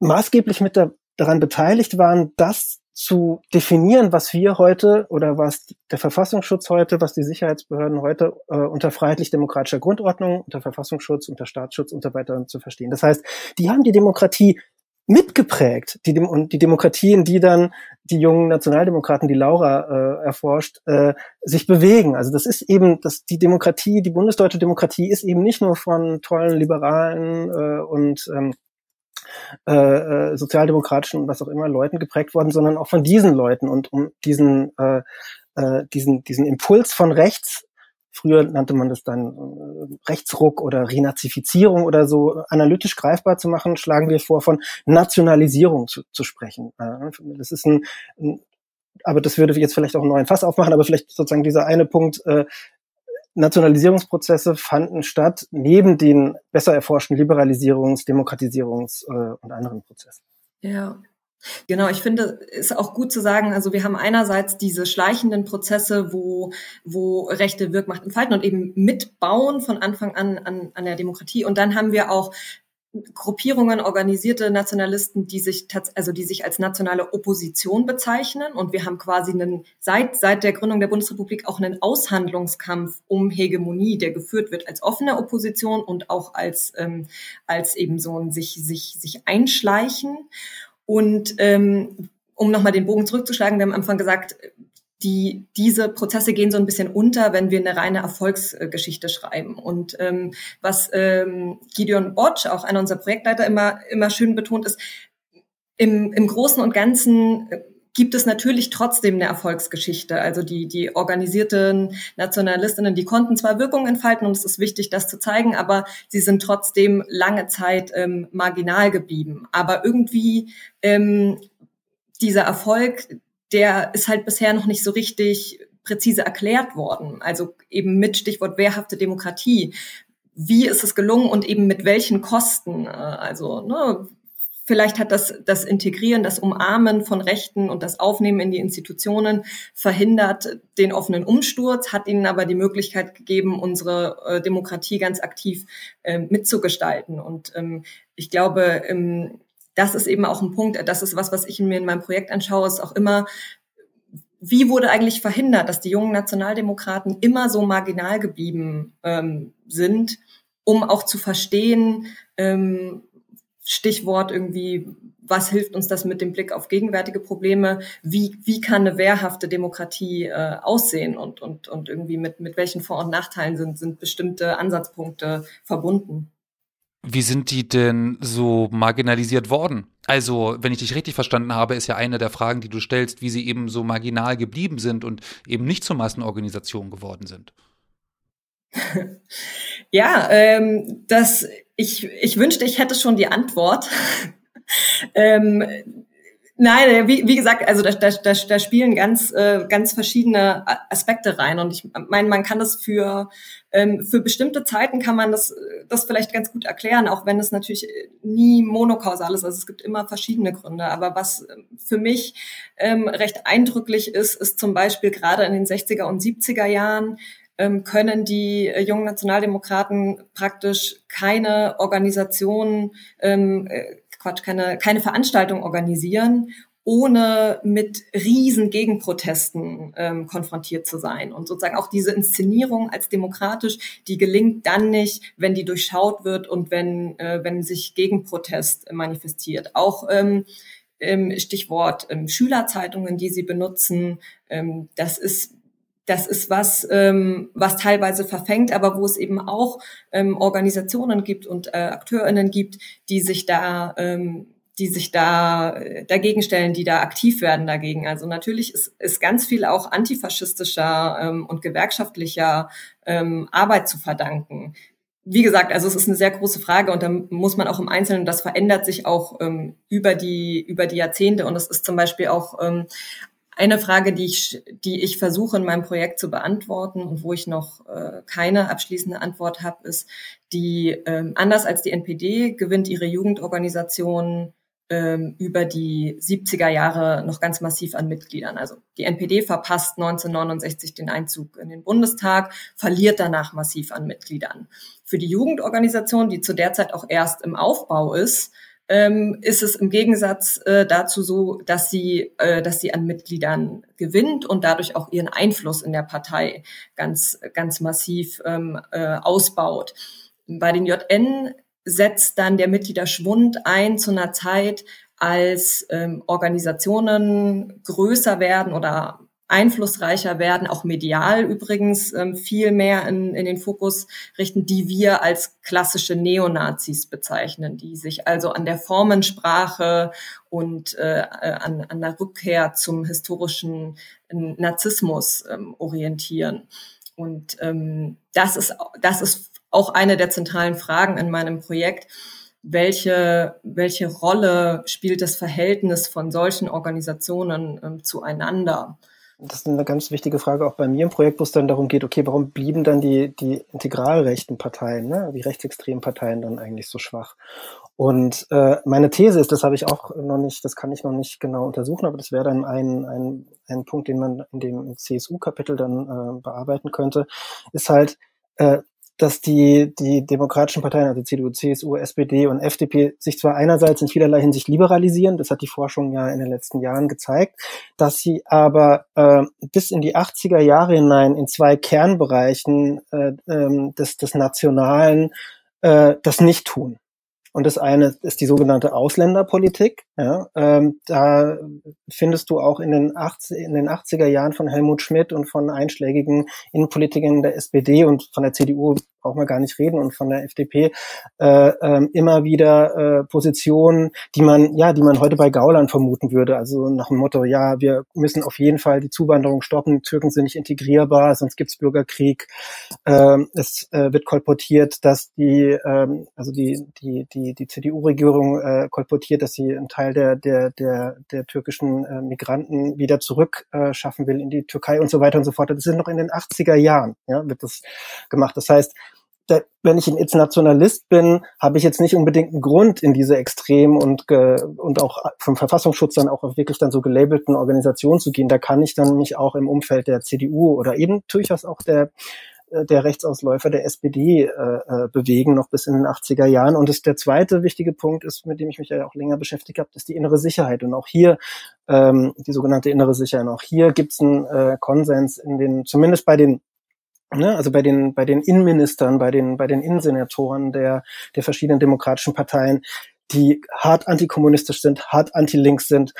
maßgeblich mit da, daran beteiligt waren, dass zu definieren, was wir heute oder was der Verfassungsschutz heute, was die Sicherheitsbehörden heute äh, unter freiheitlich-demokratischer Grundordnung, unter Verfassungsschutz, unter Staatsschutz und so weiter zu verstehen. Das heißt, die haben die Demokratie mitgeprägt, die, und die Demokratie, in die dann die jungen Nationaldemokraten, die Laura äh, erforscht, äh, sich bewegen. Also das ist eben, dass die Demokratie, die bundesdeutsche Demokratie ist eben nicht nur von tollen Liberalen äh, und ähm, äh, äh, sozialdemokratischen und was auch immer Leuten geprägt worden, sondern auch von diesen Leuten und um diesen äh, äh, diesen diesen Impuls von rechts Früher nannte man das dann äh, Rechtsruck oder Renazifizierung oder so analytisch greifbar zu machen, schlagen wir vor, von Nationalisierung zu, zu sprechen. Äh, das ist ein, ein aber das würde jetzt vielleicht auch einen neuen Fass aufmachen, aber vielleicht sozusagen dieser eine Punkt, äh, Nationalisierungsprozesse fanden statt, neben den besser erforschten Liberalisierungs-, Demokratisierungs- äh, und anderen Prozessen. Ja. Genau, ich finde, es ist auch gut zu sagen, also wir haben einerseits diese schleichenden Prozesse, wo, wo Rechte Wirkmacht entfalten und eben mitbauen von Anfang an, an an der Demokratie. Und dann haben wir auch Gruppierungen, organisierte Nationalisten, die sich also die sich als nationale Opposition bezeichnen. Und wir haben quasi einen, seit, seit der Gründung der Bundesrepublik auch einen Aushandlungskampf um Hegemonie, der geführt wird als offene Opposition und auch als, ähm, als eben so ein sich, sich, sich einschleichen. Und ähm, um nochmal den Bogen zurückzuschlagen, wir haben am Anfang gesagt, die, diese Prozesse gehen so ein bisschen unter, wenn wir eine reine Erfolgsgeschichte schreiben. Und ähm, was ähm, Gideon Botsch, auch einer unserer Projektleiter, immer, immer schön betont, ist, im, im Großen und Ganzen äh, gibt es natürlich trotzdem eine Erfolgsgeschichte. Also die, die organisierten Nationalistinnen, die konnten zwar Wirkung entfalten und es ist wichtig, das zu zeigen, aber sie sind trotzdem lange Zeit ähm, marginal geblieben. Aber irgendwie ähm, dieser Erfolg, der ist halt bisher noch nicht so richtig präzise erklärt worden. Also eben mit Stichwort wehrhafte Demokratie. Wie ist es gelungen und eben mit welchen Kosten? Äh, also ne, vielleicht hat das, das Integrieren, das Umarmen von Rechten und das Aufnehmen in die Institutionen verhindert den offenen Umsturz, hat ihnen aber die Möglichkeit gegeben, unsere äh, Demokratie ganz aktiv äh, mitzugestalten. Und ähm, ich glaube, ähm, das ist eben auch ein Punkt, das ist was, was ich mir in meinem Projekt anschaue, ist auch immer, wie wurde eigentlich verhindert, dass die jungen Nationaldemokraten immer so marginal geblieben ähm, sind, um auch zu verstehen, ähm, Stichwort irgendwie, was hilft uns das mit dem Blick auf gegenwärtige Probleme? Wie, wie kann eine wehrhafte Demokratie äh, aussehen und, und, und irgendwie mit, mit welchen Vor- und Nachteilen sind, sind bestimmte Ansatzpunkte verbunden? Wie sind die denn so marginalisiert worden? Also, wenn ich dich richtig verstanden habe, ist ja eine der Fragen, die du stellst, wie sie eben so marginal geblieben sind und eben nicht zur Massenorganisation geworden sind. [laughs] ja, ähm, das, ich, ich wünschte, ich hätte schon die Antwort. [laughs] ähm, Nein, wie, wie gesagt, also da, da, da, da spielen ganz, äh, ganz verschiedene Aspekte rein. Und ich meine, man kann das für, ähm, für bestimmte Zeiten kann man das, das vielleicht ganz gut erklären, auch wenn es natürlich nie monokausal ist. Also es gibt immer verschiedene Gründe. Aber was für mich ähm, recht eindrücklich ist, ist zum Beispiel gerade in den 60er und 70er Jahren ähm, können die äh, jungen Nationaldemokraten praktisch keine Organisation ähm, äh, Quatsch, keine, keine Veranstaltung organisieren, ohne mit riesen Gegenprotesten ähm, konfrontiert zu sein. Und sozusagen auch diese Inszenierung als demokratisch, die gelingt dann nicht, wenn die durchschaut wird und wenn, äh, wenn sich Gegenprotest manifestiert. Auch ähm, Stichwort ähm, Schülerzeitungen, die sie benutzen, ähm, das ist das ist was, ähm, was teilweise verfängt, aber wo es eben auch ähm, Organisationen gibt und äh, AkteurInnen gibt, die sich da ähm, die sich da äh, dagegen stellen, die da aktiv werden dagegen. Also natürlich ist, ist ganz viel auch antifaschistischer ähm, und gewerkschaftlicher ähm, Arbeit zu verdanken. Wie gesagt, also es ist eine sehr große Frage und da muss man auch im Einzelnen, das verändert sich auch ähm, über die über die Jahrzehnte und es ist zum Beispiel auch ähm, eine Frage, die ich, die ich versuche in meinem Projekt zu beantworten und wo ich noch äh, keine abschließende Antwort habe, ist, die ähm, anders als die NPD gewinnt ihre Jugendorganisation ähm, über die 70er Jahre noch ganz massiv an Mitgliedern. Also die NPD verpasst 1969 den Einzug in den Bundestag, verliert danach massiv an Mitgliedern. Für die Jugendorganisation, die zu der Zeit auch erst im Aufbau ist, ähm, ist es im Gegensatz äh, dazu so, dass sie, äh, dass sie an Mitgliedern gewinnt und dadurch auch ihren Einfluss in der Partei ganz, ganz massiv ähm, äh, ausbaut. Bei den JN setzt dann der Mitgliederschwund ein zu einer Zeit, als ähm, Organisationen größer werden oder einflussreicher werden, auch medial übrigens ähm, viel mehr in, in den Fokus richten, die wir als klassische Neonazis bezeichnen, die sich also an der Formensprache und äh, an, an der Rückkehr zum historischen Narzissmus ähm, orientieren. Und ähm, das ist das ist auch eine der zentralen Fragen in meinem Projekt. Welche, welche Rolle spielt das Verhältnis von solchen Organisationen ähm, zueinander? Das ist eine ganz wichtige Frage auch bei mir im Projekt, wo es dann darum geht, okay, warum blieben dann die, die integralrechten Parteien, ne, die rechtsextremen Parteien dann eigentlich so schwach? Und äh, meine These ist, das habe ich auch noch nicht, das kann ich noch nicht genau untersuchen, aber das wäre dann ein, ein, ein Punkt, den man in dem CSU-Kapitel dann äh, bearbeiten könnte, ist halt, äh, dass die, die demokratischen Parteien, also CDU, CSU, SPD und FDP, sich zwar einerseits in vielerlei Hinsicht liberalisieren, das hat die Forschung ja in den letzten Jahren gezeigt, dass sie aber äh, bis in die 80er Jahre hinein in zwei Kernbereichen äh, äh, des, des Nationalen äh, das nicht tun. Und das eine ist die sogenannte Ausländerpolitik. Ja, ähm, da findest du auch in den, 80, in den 80er Jahren von Helmut Schmidt und von einschlägigen Innenpolitikern der SPD und von der CDU brauchen wir gar nicht reden und von der FDP äh, äh, immer wieder äh, Positionen, die man ja, die man heute bei Gauland vermuten würde. Also nach dem Motto, ja, wir müssen auf jeden Fall die Zuwanderung stoppen. Türken sind nicht integrierbar, sonst gibt's Bürgerkrieg. Ähm, es äh, wird kolportiert, dass die, ähm, also die die die die CDU-Regierung äh, kolportiert, dass sie einen Teil der der der der türkischen äh, Migranten wieder zurück äh, schaffen will in die Türkei und so weiter und so fort. Das sind noch in den 80er Jahren, ja, wird das gemacht. Das heißt, wenn ich jetzt Nationalist bin, habe ich jetzt nicht unbedingt einen Grund, in diese extremen und, und auch vom Verfassungsschutz dann auch wirklich dann so gelabelten Organisationen zu gehen. Da kann ich dann mich auch im Umfeld der CDU oder eben durchaus auch der äh, der Rechtsausläufer der SPD äh, äh, bewegen, noch bis in den 80er Jahren. Und das, der zweite wichtige Punkt ist, mit dem ich mich ja auch länger beschäftigt habe, ist die innere Sicherheit. Und auch hier ähm, die sogenannte innere Sicherheit. Auch hier gibt es einen äh, Konsens in den, zumindest bei den Ne, also bei den, bei den Innenministern, bei den, bei den Innensenatoren der, der verschiedenen demokratischen Parteien, die hart antikommunistisch sind, hart anti-links sind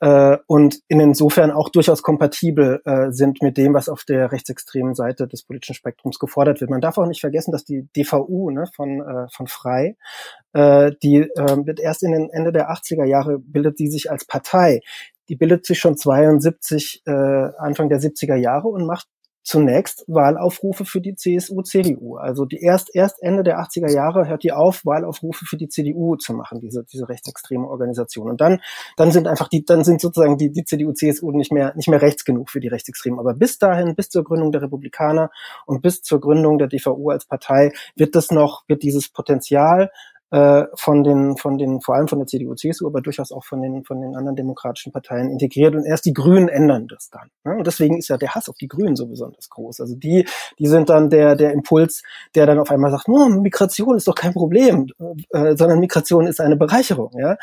äh, und insofern auch durchaus kompatibel äh, sind mit dem, was auf der rechtsextremen Seite des politischen Spektrums gefordert wird. Man darf auch nicht vergessen, dass die DVU ne, von, äh, von Frei, äh, die äh, wird erst in den Ende der 80er Jahre bildet die sich als Partei. Die bildet sich schon 72, äh, Anfang der 70er Jahre und macht zunächst Wahlaufrufe für die CSU, CDU. Also die erst, erst Ende der 80er Jahre hört die auf, Wahlaufrufe für die CDU zu machen, diese, diese rechtsextreme Organisation. Und dann, dann sind einfach die, dann sind sozusagen die, die CDU, CSU nicht mehr, nicht mehr rechts genug für die Rechtsextremen. Aber bis dahin, bis zur Gründung der Republikaner und bis zur Gründung der DVU als Partei wird das noch, wird dieses Potenzial äh, von den, von den, vor allem von der CDU, CSU, aber durchaus auch von den, von den anderen demokratischen Parteien integriert. Und erst die Grünen ändern das dann. Ne? Und deswegen ist ja der Hass auf die Grünen so besonders groß. Also die, die sind dann der, der Impuls, der dann auf einmal sagt, oh, Migration ist doch kein Problem, äh, sondern Migration ist eine Bereicherung. Ja?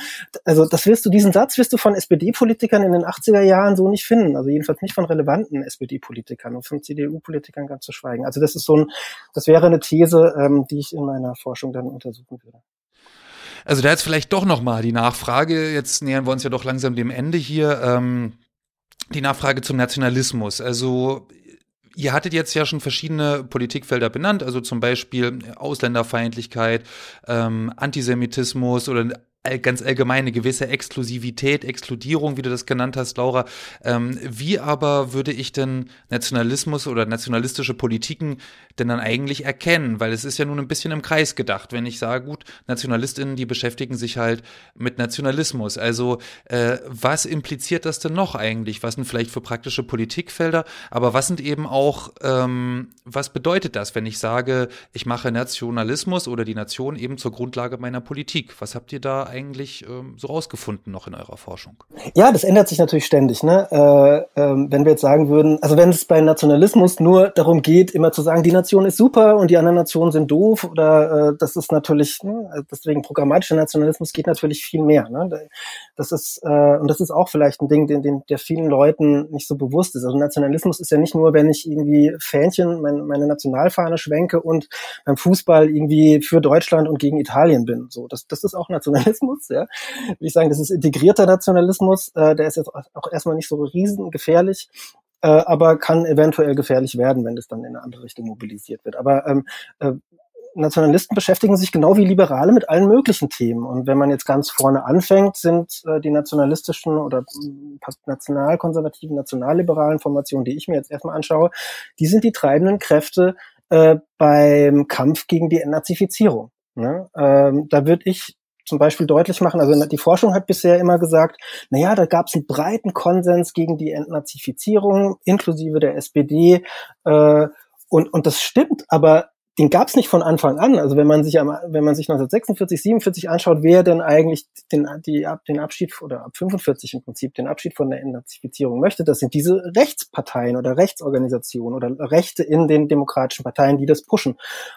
Also das wirst du, diesen Satz wirst du von SPD-Politikern in den 80er Jahren so nicht finden. Also jedenfalls nicht von relevanten SPD-Politikern und von CDU-Politikern ganz zu schweigen. Also das ist so ein, das wäre eine These, ähm, die ich in meiner Forschung dann untersuchen würde. Also da jetzt vielleicht doch nochmal die Nachfrage, jetzt nähern wir uns ja doch langsam dem Ende hier, ähm, die Nachfrage zum Nationalismus. Also Ihr hattet jetzt ja schon verschiedene Politikfelder benannt, also zum Beispiel Ausländerfeindlichkeit, ähm, Antisemitismus oder ganz allgemeine gewisse Exklusivität, Exkludierung, wie du das genannt hast, Laura. Ähm, wie aber würde ich denn Nationalismus oder nationalistische Politiken denn dann eigentlich erkennen? Weil es ist ja nun ein bisschen im Kreis gedacht, wenn ich sage, gut, NationalistInnen, die beschäftigen sich halt mit Nationalismus. Also äh, was impliziert das denn noch eigentlich? Was sind vielleicht für praktische Politikfelder? Aber was sind eben auch, ähm, was bedeutet das, wenn ich sage, ich mache Nationalismus oder die Nation eben zur Grundlage meiner Politik? Was habt ihr da eigentlich ähm, so rausgefunden noch in eurer Forschung? Ja, das ändert sich natürlich ständig. Ne? Äh, äh, wenn wir jetzt sagen würden, also wenn es bei Nationalismus nur darum geht, immer zu sagen, die Nation ist super und die anderen Nationen sind doof, oder äh, das ist natürlich, ne, deswegen programmatischer Nationalismus geht natürlich viel mehr. Ne? Das ist, äh, und das ist auch vielleicht ein Ding, den, den der vielen Leuten nicht so bewusst ist. Also Nationalismus ist ja nicht nur, wenn ich irgendwie Fähnchen, mein, meine Nationalfahne schwenke und beim Fußball irgendwie für Deutschland und gegen Italien bin. So, das, das ist auch Nationalismus. Nationalismus, ja, würde ich sagen, das ist integrierter Nationalismus, äh, der ist jetzt auch erstmal nicht so riesengefährlich, äh, aber kann eventuell gefährlich werden, wenn das dann in eine andere Richtung mobilisiert wird. Aber ähm, äh, Nationalisten beschäftigen sich genau wie Liberale mit allen möglichen Themen. Und wenn man jetzt ganz vorne anfängt, sind äh, die nationalistischen oder äh, nationalkonservativen, nationalliberalen Formationen, die ich mir jetzt erstmal anschaue, die sind die treibenden Kräfte äh, beim Kampf gegen die Entnazifizierung. Ne? Ähm, da würde ich zum Beispiel deutlich machen, also die Forschung hat bisher immer gesagt, na ja, da gab es einen breiten Konsens gegen die Entnazifizierung, inklusive der SPD. Äh, und, und das stimmt, aber den gab es nicht von Anfang an. Also wenn man sich am, wenn man sich 1946, 47 anschaut, wer denn eigentlich den, die, den Abschied oder ab 45 im Prinzip den Abschied von der Entnazifizierung möchte, das sind diese Rechtsparteien oder Rechtsorganisationen oder Rechte in den demokratischen Parteien, die das pushen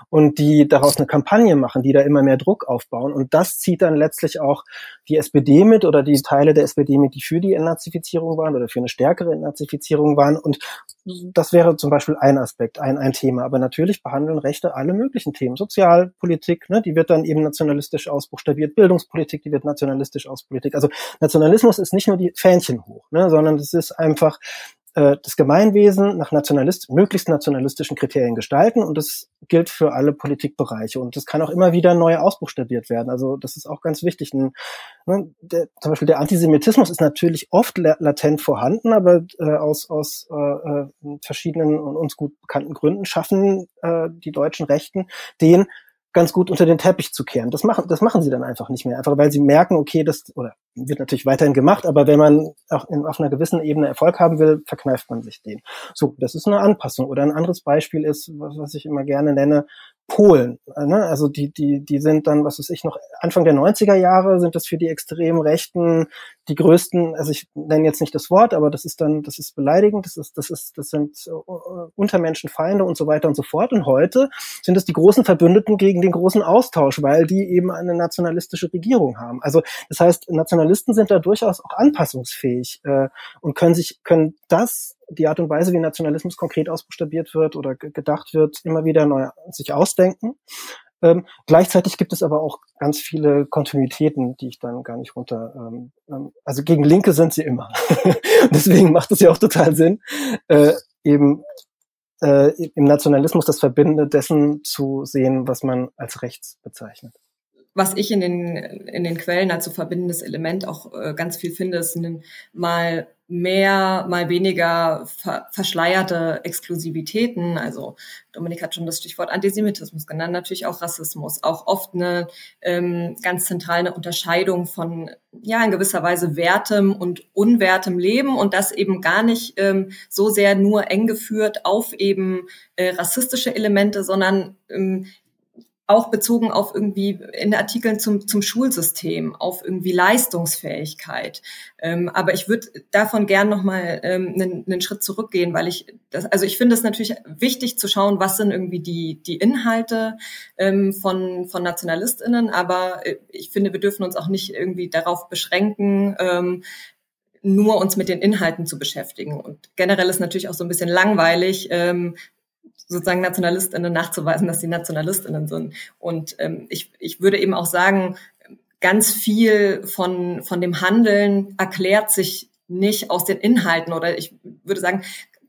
und die daraus eine Kampagne machen, die da immer mehr Druck aufbauen. Und das zieht dann letztlich auch die SPD mit oder die Teile der SPD mit, die für die Entnazifizierung waren oder für eine stärkere Entnazifizierung waren. Und das wäre zum Beispiel ein Aspekt, ein, ein Thema. Aber natürlich behandeln Rechte alle möglichen Themen. Sozialpolitik, ne, die wird dann eben nationalistisch ausbuchstabiert. Bildungspolitik, die wird nationalistisch auspolitik. Also Nationalismus ist nicht nur die Fähnchen hoch, ne, sondern es ist einfach äh, das Gemeinwesen nach Nationalist, möglichst nationalistischen Kriterien gestalten und das gilt für alle Politikbereiche und das kann auch immer wieder neu ausbuchstabiert werden. Also das ist auch ganz wichtig. Ein, ne, der, zum Beispiel der Antisemitismus ist natürlich oft latent vorhanden, aber äh, aus, aus äh, äh, verschiedenen und uns gut bekannten Gründen schaffen äh, die deutschen Rechten den ganz gut unter den Teppich zu kehren. Das machen, das machen sie dann einfach nicht mehr. Einfach weil sie merken, okay, das, oder wird natürlich weiterhin gemacht, aber wenn man auch in, auf einer gewissen Ebene Erfolg haben will, verkneift man sich den. So, das ist eine Anpassung. Oder ein anderes Beispiel ist, was, was ich immer gerne nenne, Polen. Ne? Also die, die, die sind dann, was weiß ich, noch Anfang der 90er Jahre sind das für die extremen Rechten die größten, also ich nenne jetzt nicht das Wort, aber das ist dann, das ist beleidigend, das ist, das ist, das sind uh, Untermenschenfeinde und so weiter und so fort. Und heute sind es die großen Verbündeten gegen den großen Austausch, weil die eben eine nationalistische Regierung haben. Also das heißt, Nationalisten sind da durchaus auch anpassungsfähig äh, und können sich, können das die Art und Weise, wie Nationalismus konkret ausbuchstabiert wird oder gedacht wird, immer wieder neu sich ausdenken. Ähm, gleichzeitig gibt es aber auch ganz viele Kontinuitäten, die ich dann gar nicht runter. Ähm, ähm also gegen Linke sind sie immer. [laughs] Deswegen macht es ja auch total Sinn, äh, eben äh, im Nationalismus das Verbindende dessen zu sehen, was man als rechts bezeichnet was ich in den, in den Quellen als so verbindendes Element auch äh, ganz viel finde, ist mal mehr, mal weniger ver verschleierte Exklusivitäten. Also Dominik hat schon das Stichwort Antisemitismus genannt, natürlich auch Rassismus, auch oft eine ähm, ganz zentrale Unterscheidung von ja in gewisser Weise wertem und unwertem Leben und das eben gar nicht ähm, so sehr nur eng geführt auf eben äh, rassistische Elemente, sondern ähm, auch bezogen auf irgendwie in Artikeln zum, zum Schulsystem, auf irgendwie Leistungsfähigkeit. Ähm, aber ich würde davon gern nochmal ähm, einen, einen Schritt zurückgehen, weil ich das, also ich finde es natürlich wichtig zu schauen, was sind irgendwie die, die Inhalte ähm, von, von NationalistInnen, aber äh, ich finde, wir dürfen uns auch nicht irgendwie darauf beschränken, ähm, nur uns mit den Inhalten zu beschäftigen. Und generell ist natürlich auch so ein bisschen langweilig, ähm, sozusagen NationalistInnen nachzuweisen, dass sie NationalistInnen sind. Und ähm, ich, ich würde eben auch sagen, ganz viel von, von dem Handeln erklärt sich nicht aus den Inhalten oder ich würde sagen,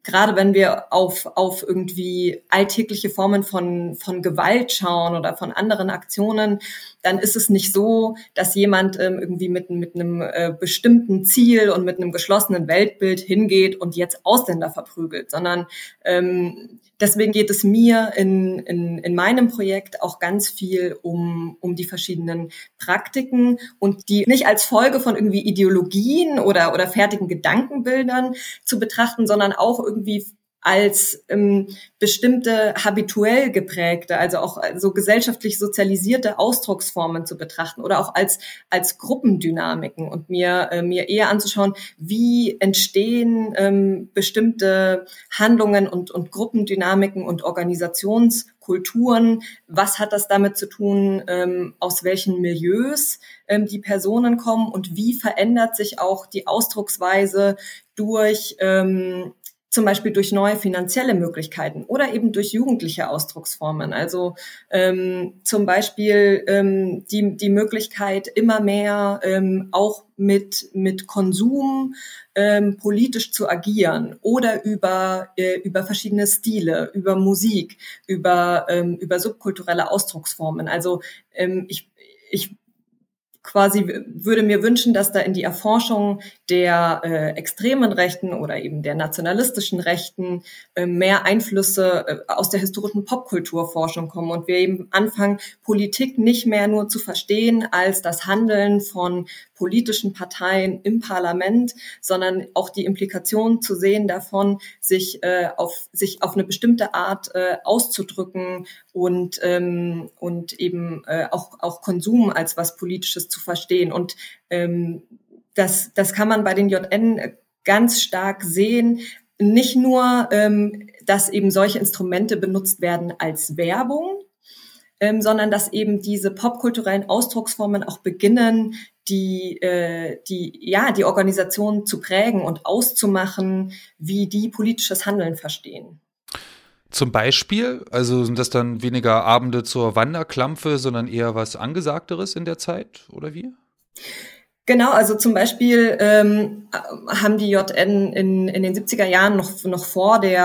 gerade wenn wir auf, auf irgendwie alltägliche Formen von, von Gewalt schauen oder von anderen Aktionen, dann ist es nicht so, dass jemand ähm, irgendwie mit, mit einem äh, bestimmten Ziel und mit einem geschlossenen Weltbild hingeht und jetzt Ausländer verprügelt, sondern ähm, deswegen geht es mir in, in, in meinem Projekt auch ganz viel um, um die verschiedenen Praktiken und die nicht als Folge von irgendwie Ideologien oder, oder fertigen Gedankenbildern zu betrachten, sondern auch irgendwie als ähm, bestimmte habituell geprägte, also auch so also gesellschaftlich sozialisierte Ausdrucksformen zu betrachten oder auch als als Gruppendynamiken und mir äh, mir eher anzuschauen, wie entstehen ähm, bestimmte Handlungen und und Gruppendynamiken und Organisationskulturen. Was hat das damit zu tun? Ähm, aus welchen Milieus ähm, die Personen kommen und wie verändert sich auch die Ausdrucksweise durch ähm, zum Beispiel durch neue finanzielle Möglichkeiten oder eben durch jugendliche Ausdrucksformen. Also ähm, zum Beispiel ähm, die, die Möglichkeit, immer mehr ähm, auch mit, mit Konsum ähm, politisch zu agieren oder über, äh, über verschiedene Stile, über Musik, über, ähm, über subkulturelle Ausdrucksformen. Also ähm, ich, ich quasi würde mir wünschen, dass da in die Erforschung der äh, extremen Rechten oder eben der nationalistischen Rechten äh, mehr Einflüsse äh, aus der historischen Popkulturforschung kommen und wir eben anfangen, Politik nicht mehr nur zu verstehen als das Handeln von politischen Parteien im Parlament, sondern auch die Implikation zu sehen davon, sich äh, auf sich auf eine bestimmte Art äh, auszudrücken und ähm, und eben äh, auch auch Konsum als was Politisches zu verstehen und ähm, das das kann man bei den JN ganz stark sehen. Nicht nur, ähm, dass eben solche Instrumente benutzt werden als Werbung, ähm, sondern dass eben diese popkulturellen Ausdrucksformen auch beginnen, die, äh, die, ja, die Organisation zu prägen und auszumachen, wie die politisches Handeln verstehen. Zum Beispiel, also sind das dann weniger Abende zur Wanderklampfe, sondern eher was Angesagteres in der Zeit oder wie? Genau, also zum Beispiel ähm, haben die JN in, in den 70er Jahren noch, noch vor der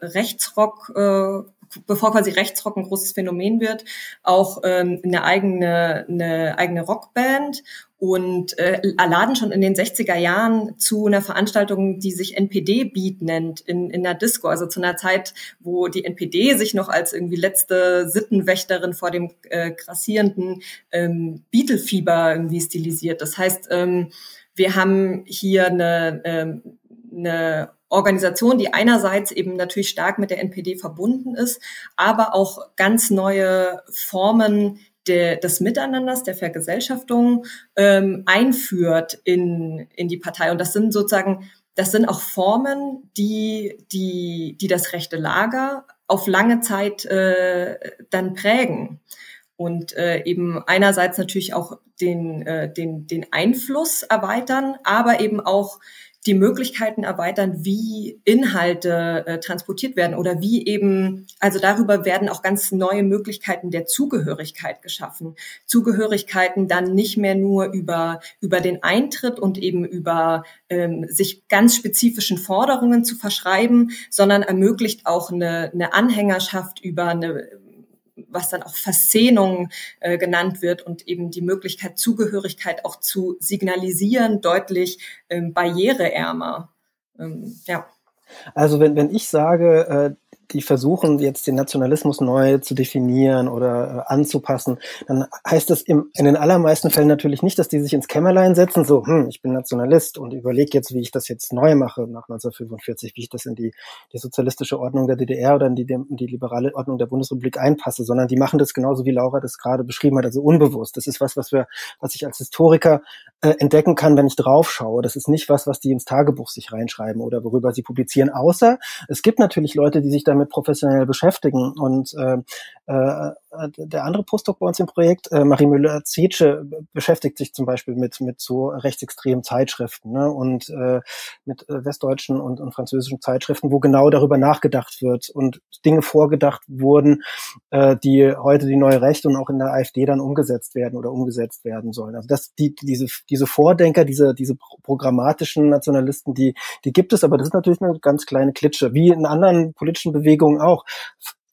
äh, Rechtsrock äh, bevor quasi Rechtsrock ein großes Phänomen wird, auch ähm, eine eigene eine eigene Rockband und äh, laden schon in den 60er Jahren zu einer Veranstaltung, die sich NPD Beat nennt, in, in einer Disco, also zu einer Zeit, wo die NPD sich noch als irgendwie letzte Sittenwächterin vor dem äh, grassierenden ähm, Beatle-Fieber irgendwie stilisiert. Das heißt, ähm, wir haben hier eine, ähm, eine Organisation, die einerseits eben natürlich stark mit der NPD verbunden ist, aber auch ganz neue Formen de, des Miteinanders, der Vergesellschaftung ähm, einführt in, in die Partei. Und das sind sozusagen, das sind auch Formen, die, die, die das rechte Lager auf lange Zeit äh, dann prägen. Und äh, eben einerseits natürlich auch den, äh, den, den Einfluss erweitern, aber eben auch die Möglichkeiten erweitern, wie Inhalte äh, transportiert werden oder wie eben, also darüber werden auch ganz neue Möglichkeiten der Zugehörigkeit geschaffen. Zugehörigkeiten dann nicht mehr nur über, über den Eintritt und eben über ähm, sich ganz spezifischen Forderungen zu verschreiben, sondern ermöglicht auch eine, eine Anhängerschaft über eine was dann auch Versehnung äh, genannt wird und eben die Möglichkeit, Zugehörigkeit auch zu signalisieren, deutlich ähm, barriereärmer. Ähm, ja. Also wenn, wenn ich sage, äh, die versuchen jetzt den Nationalismus neu zu definieren oder äh, anzupassen, dann heißt das im, in den allermeisten Fällen natürlich nicht, dass die sich ins Kämmerlein setzen, so, hm, ich bin Nationalist und überlege jetzt, wie ich das jetzt neu mache nach 1945, wie ich das in die, die sozialistische Ordnung der DDR oder in die, die liberale Ordnung der Bundesrepublik einpasse, sondern die machen das genauso, wie Laura das gerade beschrieben hat, also unbewusst. Das ist was, was wir, was ich als Historiker äh, entdecken kann, wenn ich drauf schaue. Das ist nicht was, was die ins Tagebuch sich reinschreiben oder worüber sie publizieren, außer es gibt natürlich Leute, die sich damit professionell beschäftigen. Und äh, äh, der andere Postdoc bei uns im Projekt, äh, Marie Müller-Zetsche, beschäftigt sich zum Beispiel mit, mit so rechtsextremen Zeitschriften ne? und äh, mit äh, westdeutschen und, und französischen Zeitschriften, wo genau darüber nachgedacht wird und Dinge vorgedacht wurden, äh, die heute die neue Rechte und auch in der AfD dann umgesetzt werden oder umgesetzt werden sollen. Also das, die, diese, diese Vordenker, diese, diese programmatischen Nationalisten, die, die gibt es, aber das ist natürlich eine ganz kleine Klitsche, wie in anderen politischen Bewegungen auch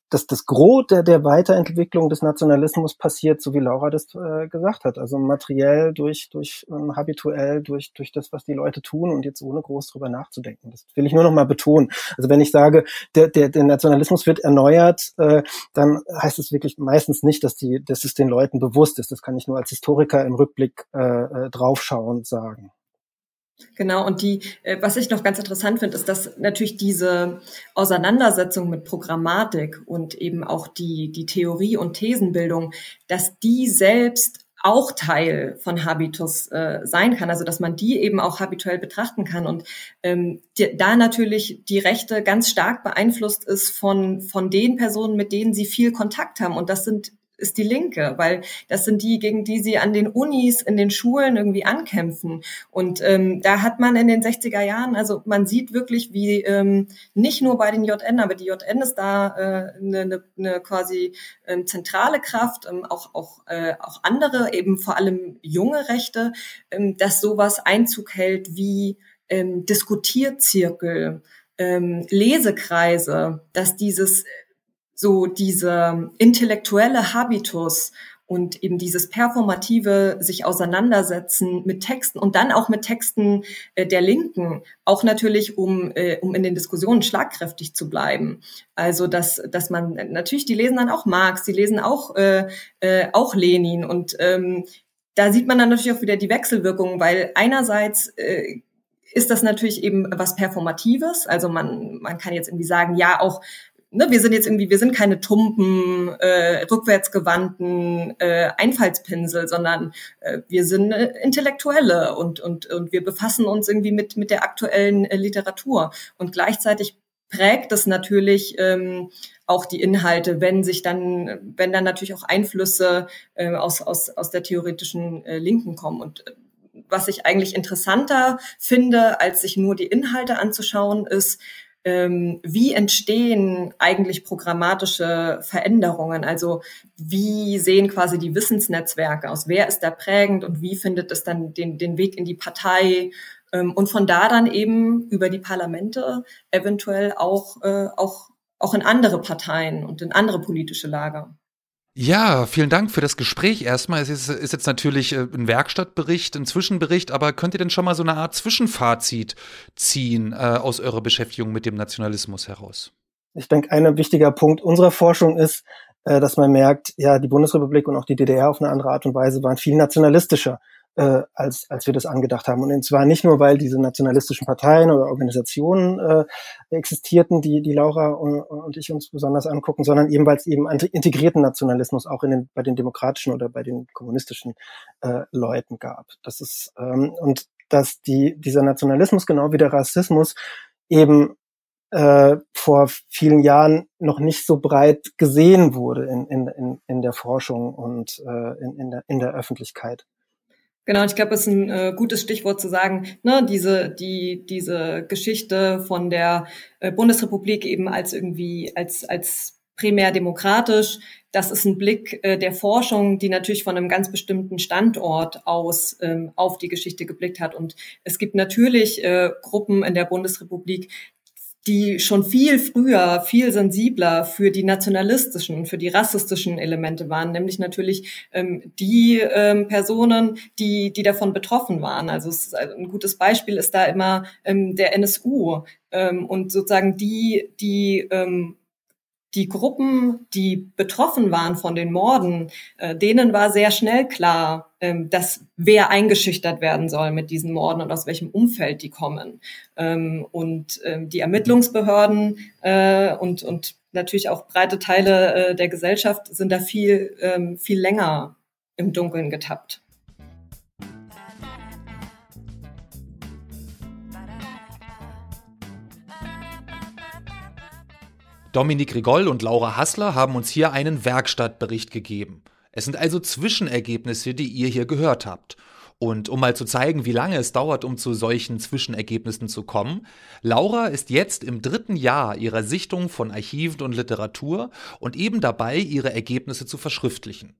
dass das Gros der, der Weiterentwicklung des Nationalismus passiert, so wie Laura das äh, gesagt hat. Also materiell, durch, durch ähm, habituell, durch, durch das, was die Leute tun und jetzt ohne groß drüber nachzudenken. Das will ich nur noch mal betonen. Also wenn ich sage, der, der, der Nationalismus wird erneuert, äh, dann heißt es wirklich meistens nicht, dass, die, dass es den Leuten bewusst ist. Das kann ich nur als Historiker im Rückblick äh, äh draufschauend sagen. Genau, und die, äh, was ich noch ganz interessant finde, ist, dass natürlich diese Auseinandersetzung mit Programmatik und eben auch die, die Theorie- und Thesenbildung, dass die selbst auch Teil von Habitus äh, sein kann, also dass man die eben auch habituell betrachten kann und ähm, die, da natürlich die Rechte ganz stark beeinflusst ist von von den Personen, mit denen sie viel Kontakt haben und das sind ist die Linke, weil das sind die, gegen die sie an den Unis, in den Schulen irgendwie ankämpfen. Und ähm, da hat man in den 60er Jahren, also man sieht wirklich, wie ähm, nicht nur bei den JN, aber die JN ist da äh, eine, ne, ne quasi ähm, zentrale Kraft, ähm, auch, auch, äh, auch andere, eben vor allem junge Rechte, ähm, dass sowas Einzug hält wie ähm, Diskutierzirkel, ähm, Lesekreise, dass dieses so diese intellektuelle Habitus und eben dieses performative sich auseinandersetzen mit Texten und dann auch mit Texten äh, der Linken, auch natürlich, um, äh, um in den Diskussionen schlagkräftig zu bleiben. Also, dass, dass man, natürlich, die lesen dann auch Marx, die lesen auch, äh, äh, auch Lenin und ähm, da sieht man dann natürlich auch wieder die Wechselwirkungen, weil einerseits äh, ist das natürlich eben was Performatives. Also man, man kann jetzt irgendwie sagen, ja, auch ne, wir sind jetzt irgendwie, wir sind keine tumpen, äh, rückwärtsgewandten äh, Einfallspinsel, sondern äh, wir sind äh, Intellektuelle und, und, und wir befassen uns irgendwie mit, mit der aktuellen äh, Literatur. Und gleichzeitig prägt es natürlich ähm, auch die Inhalte, wenn sich dann, wenn dann natürlich auch Einflüsse äh, aus, aus, aus der theoretischen äh, Linken kommen. Und äh, was ich eigentlich interessanter finde, als sich nur die Inhalte anzuschauen, ist, wie entstehen eigentlich programmatische Veränderungen? Also wie sehen quasi die Wissensnetzwerke aus? Wer ist da prägend und wie findet es dann den, den Weg in die Partei? Ähm, und von da dann eben über die Parlamente eventuell auch, äh, auch, auch in andere Parteien und in andere politische Lager. Ja, vielen Dank für das Gespräch erstmal. Es ist, ist, jetzt natürlich äh, ein Werkstattbericht, ein Zwischenbericht, aber könnt ihr denn schon mal so eine Art Zwischenfazit ziehen äh, aus eurer Beschäftigung mit dem Nationalismus heraus? Ich denke, ein wichtiger Punkt unserer Forschung ist, äh, dass man merkt, ja, die Bundesrepublik und auch die DDR auf eine andere Art und Weise waren viel nationalistischer äh, als, als wir das angedacht haben. Und zwar nicht nur, weil diese nationalistischen Parteien oder Organisationen äh, existierten, die, die Laura und, und ich uns besonders angucken, sondern eben, weil es eben integrierten Nationalismus auch in den, bei den demokratischen oder bei den kommunistischen äh, Leuten gab. Das ist, ähm, und dass die, dieser Nationalismus genau wie der Rassismus eben äh, vor vielen Jahren noch nicht so breit gesehen wurde in, in, in, der Forschung und äh, in, in, der, in der Öffentlichkeit. Genau, ich glaube, es ist ein äh, gutes Stichwort zu sagen, ne, diese, die, diese Geschichte von der äh, Bundesrepublik eben als irgendwie, als, als primär demokratisch, das ist ein Blick äh, der Forschung, die natürlich von einem ganz bestimmten Standort aus ähm, auf die Geschichte geblickt hat. Und es gibt natürlich äh, Gruppen in der Bundesrepublik, die schon viel früher, viel sensibler für die nationalistischen, für die rassistischen Elemente waren, nämlich natürlich ähm, die ähm, Personen, die, die davon betroffen waren. Also ein gutes Beispiel ist da immer ähm, der NSU ähm, und sozusagen die, die ähm, die Gruppen, die betroffen waren von den Morden, äh, denen war sehr schnell klar, ähm, dass wer eingeschüchtert werden soll mit diesen Morden und aus welchem Umfeld die kommen. Ähm, und ähm, die Ermittlungsbehörden äh, und, und natürlich auch breite Teile äh, der Gesellschaft sind da viel, ähm, viel länger im Dunkeln getappt. Dominik Rigol und Laura Hassler haben uns hier einen Werkstattbericht gegeben. Es sind also Zwischenergebnisse, die ihr hier gehört habt. Und um mal zu zeigen, wie lange es dauert, um zu solchen Zwischenergebnissen zu kommen, Laura ist jetzt im dritten Jahr ihrer Sichtung von Archiven und Literatur und eben dabei, ihre Ergebnisse zu verschriftlichen.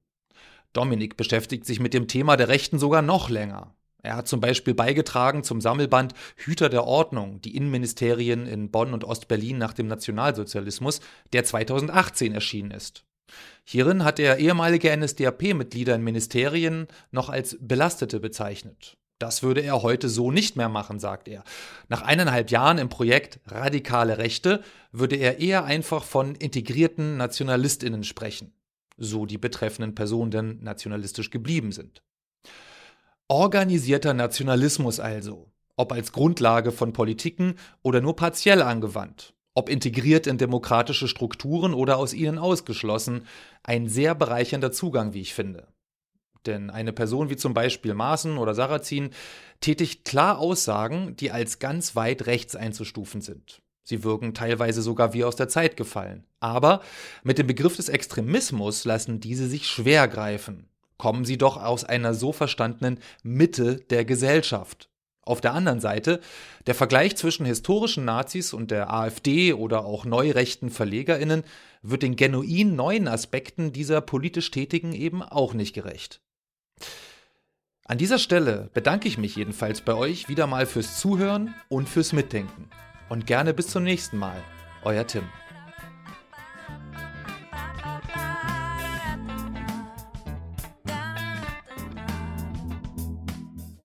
Dominik beschäftigt sich mit dem Thema der Rechten sogar noch länger. Er hat zum Beispiel beigetragen zum Sammelband Hüter der Ordnung, die Innenministerien in Bonn und Ostberlin nach dem Nationalsozialismus, der 2018 erschienen ist. Hierin hat er ehemalige NSDAP-Mitglieder in Ministerien noch als Belastete bezeichnet. Das würde er heute so nicht mehr machen, sagt er. Nach eineinhalb Jahren im Projekt Radikale Rechte würde er eher einfach von integrierten Nationalistinnen sprechen, so die betreffenden Personen denn nationalistisch geblieben sind. Organisierter Nationalismus also, ob als Grundlage von Politiken oder nur partiell angewandt, ob integriert in demokratische Strukturen oder aus ihnen ausgeschlossen, ein sehr bereichernder Zugang, wie ich finde. Denn eine Person wie zum Beispiel Maaßen oder Sarrazin tätigt klar Aussagen, die als ganz weit rechts einzustufen sind. Sie wirken teilweise sogar wie aus der Zeit gefallen. Aber mit dem Begriff des Extremismus lassen diese sich schwer greifen kommen sie doch aus einer so verstandenen Mitte der Gesellschaft. Auf der anderen Seite, der Vergleich zwischen historischen Nazis und der AfD oder auch neurechten Verlegerinnen wird den genuin neuen Aspekten dieser politisch Tätigen eben auch nicht gerecht. An dieser Stelle bedanke ich mich jedenfalls bei euch wieder mal fürs Zuhören und fürs Mitdenken. Und gerne bis zum nächsten Mal. Euer Tim.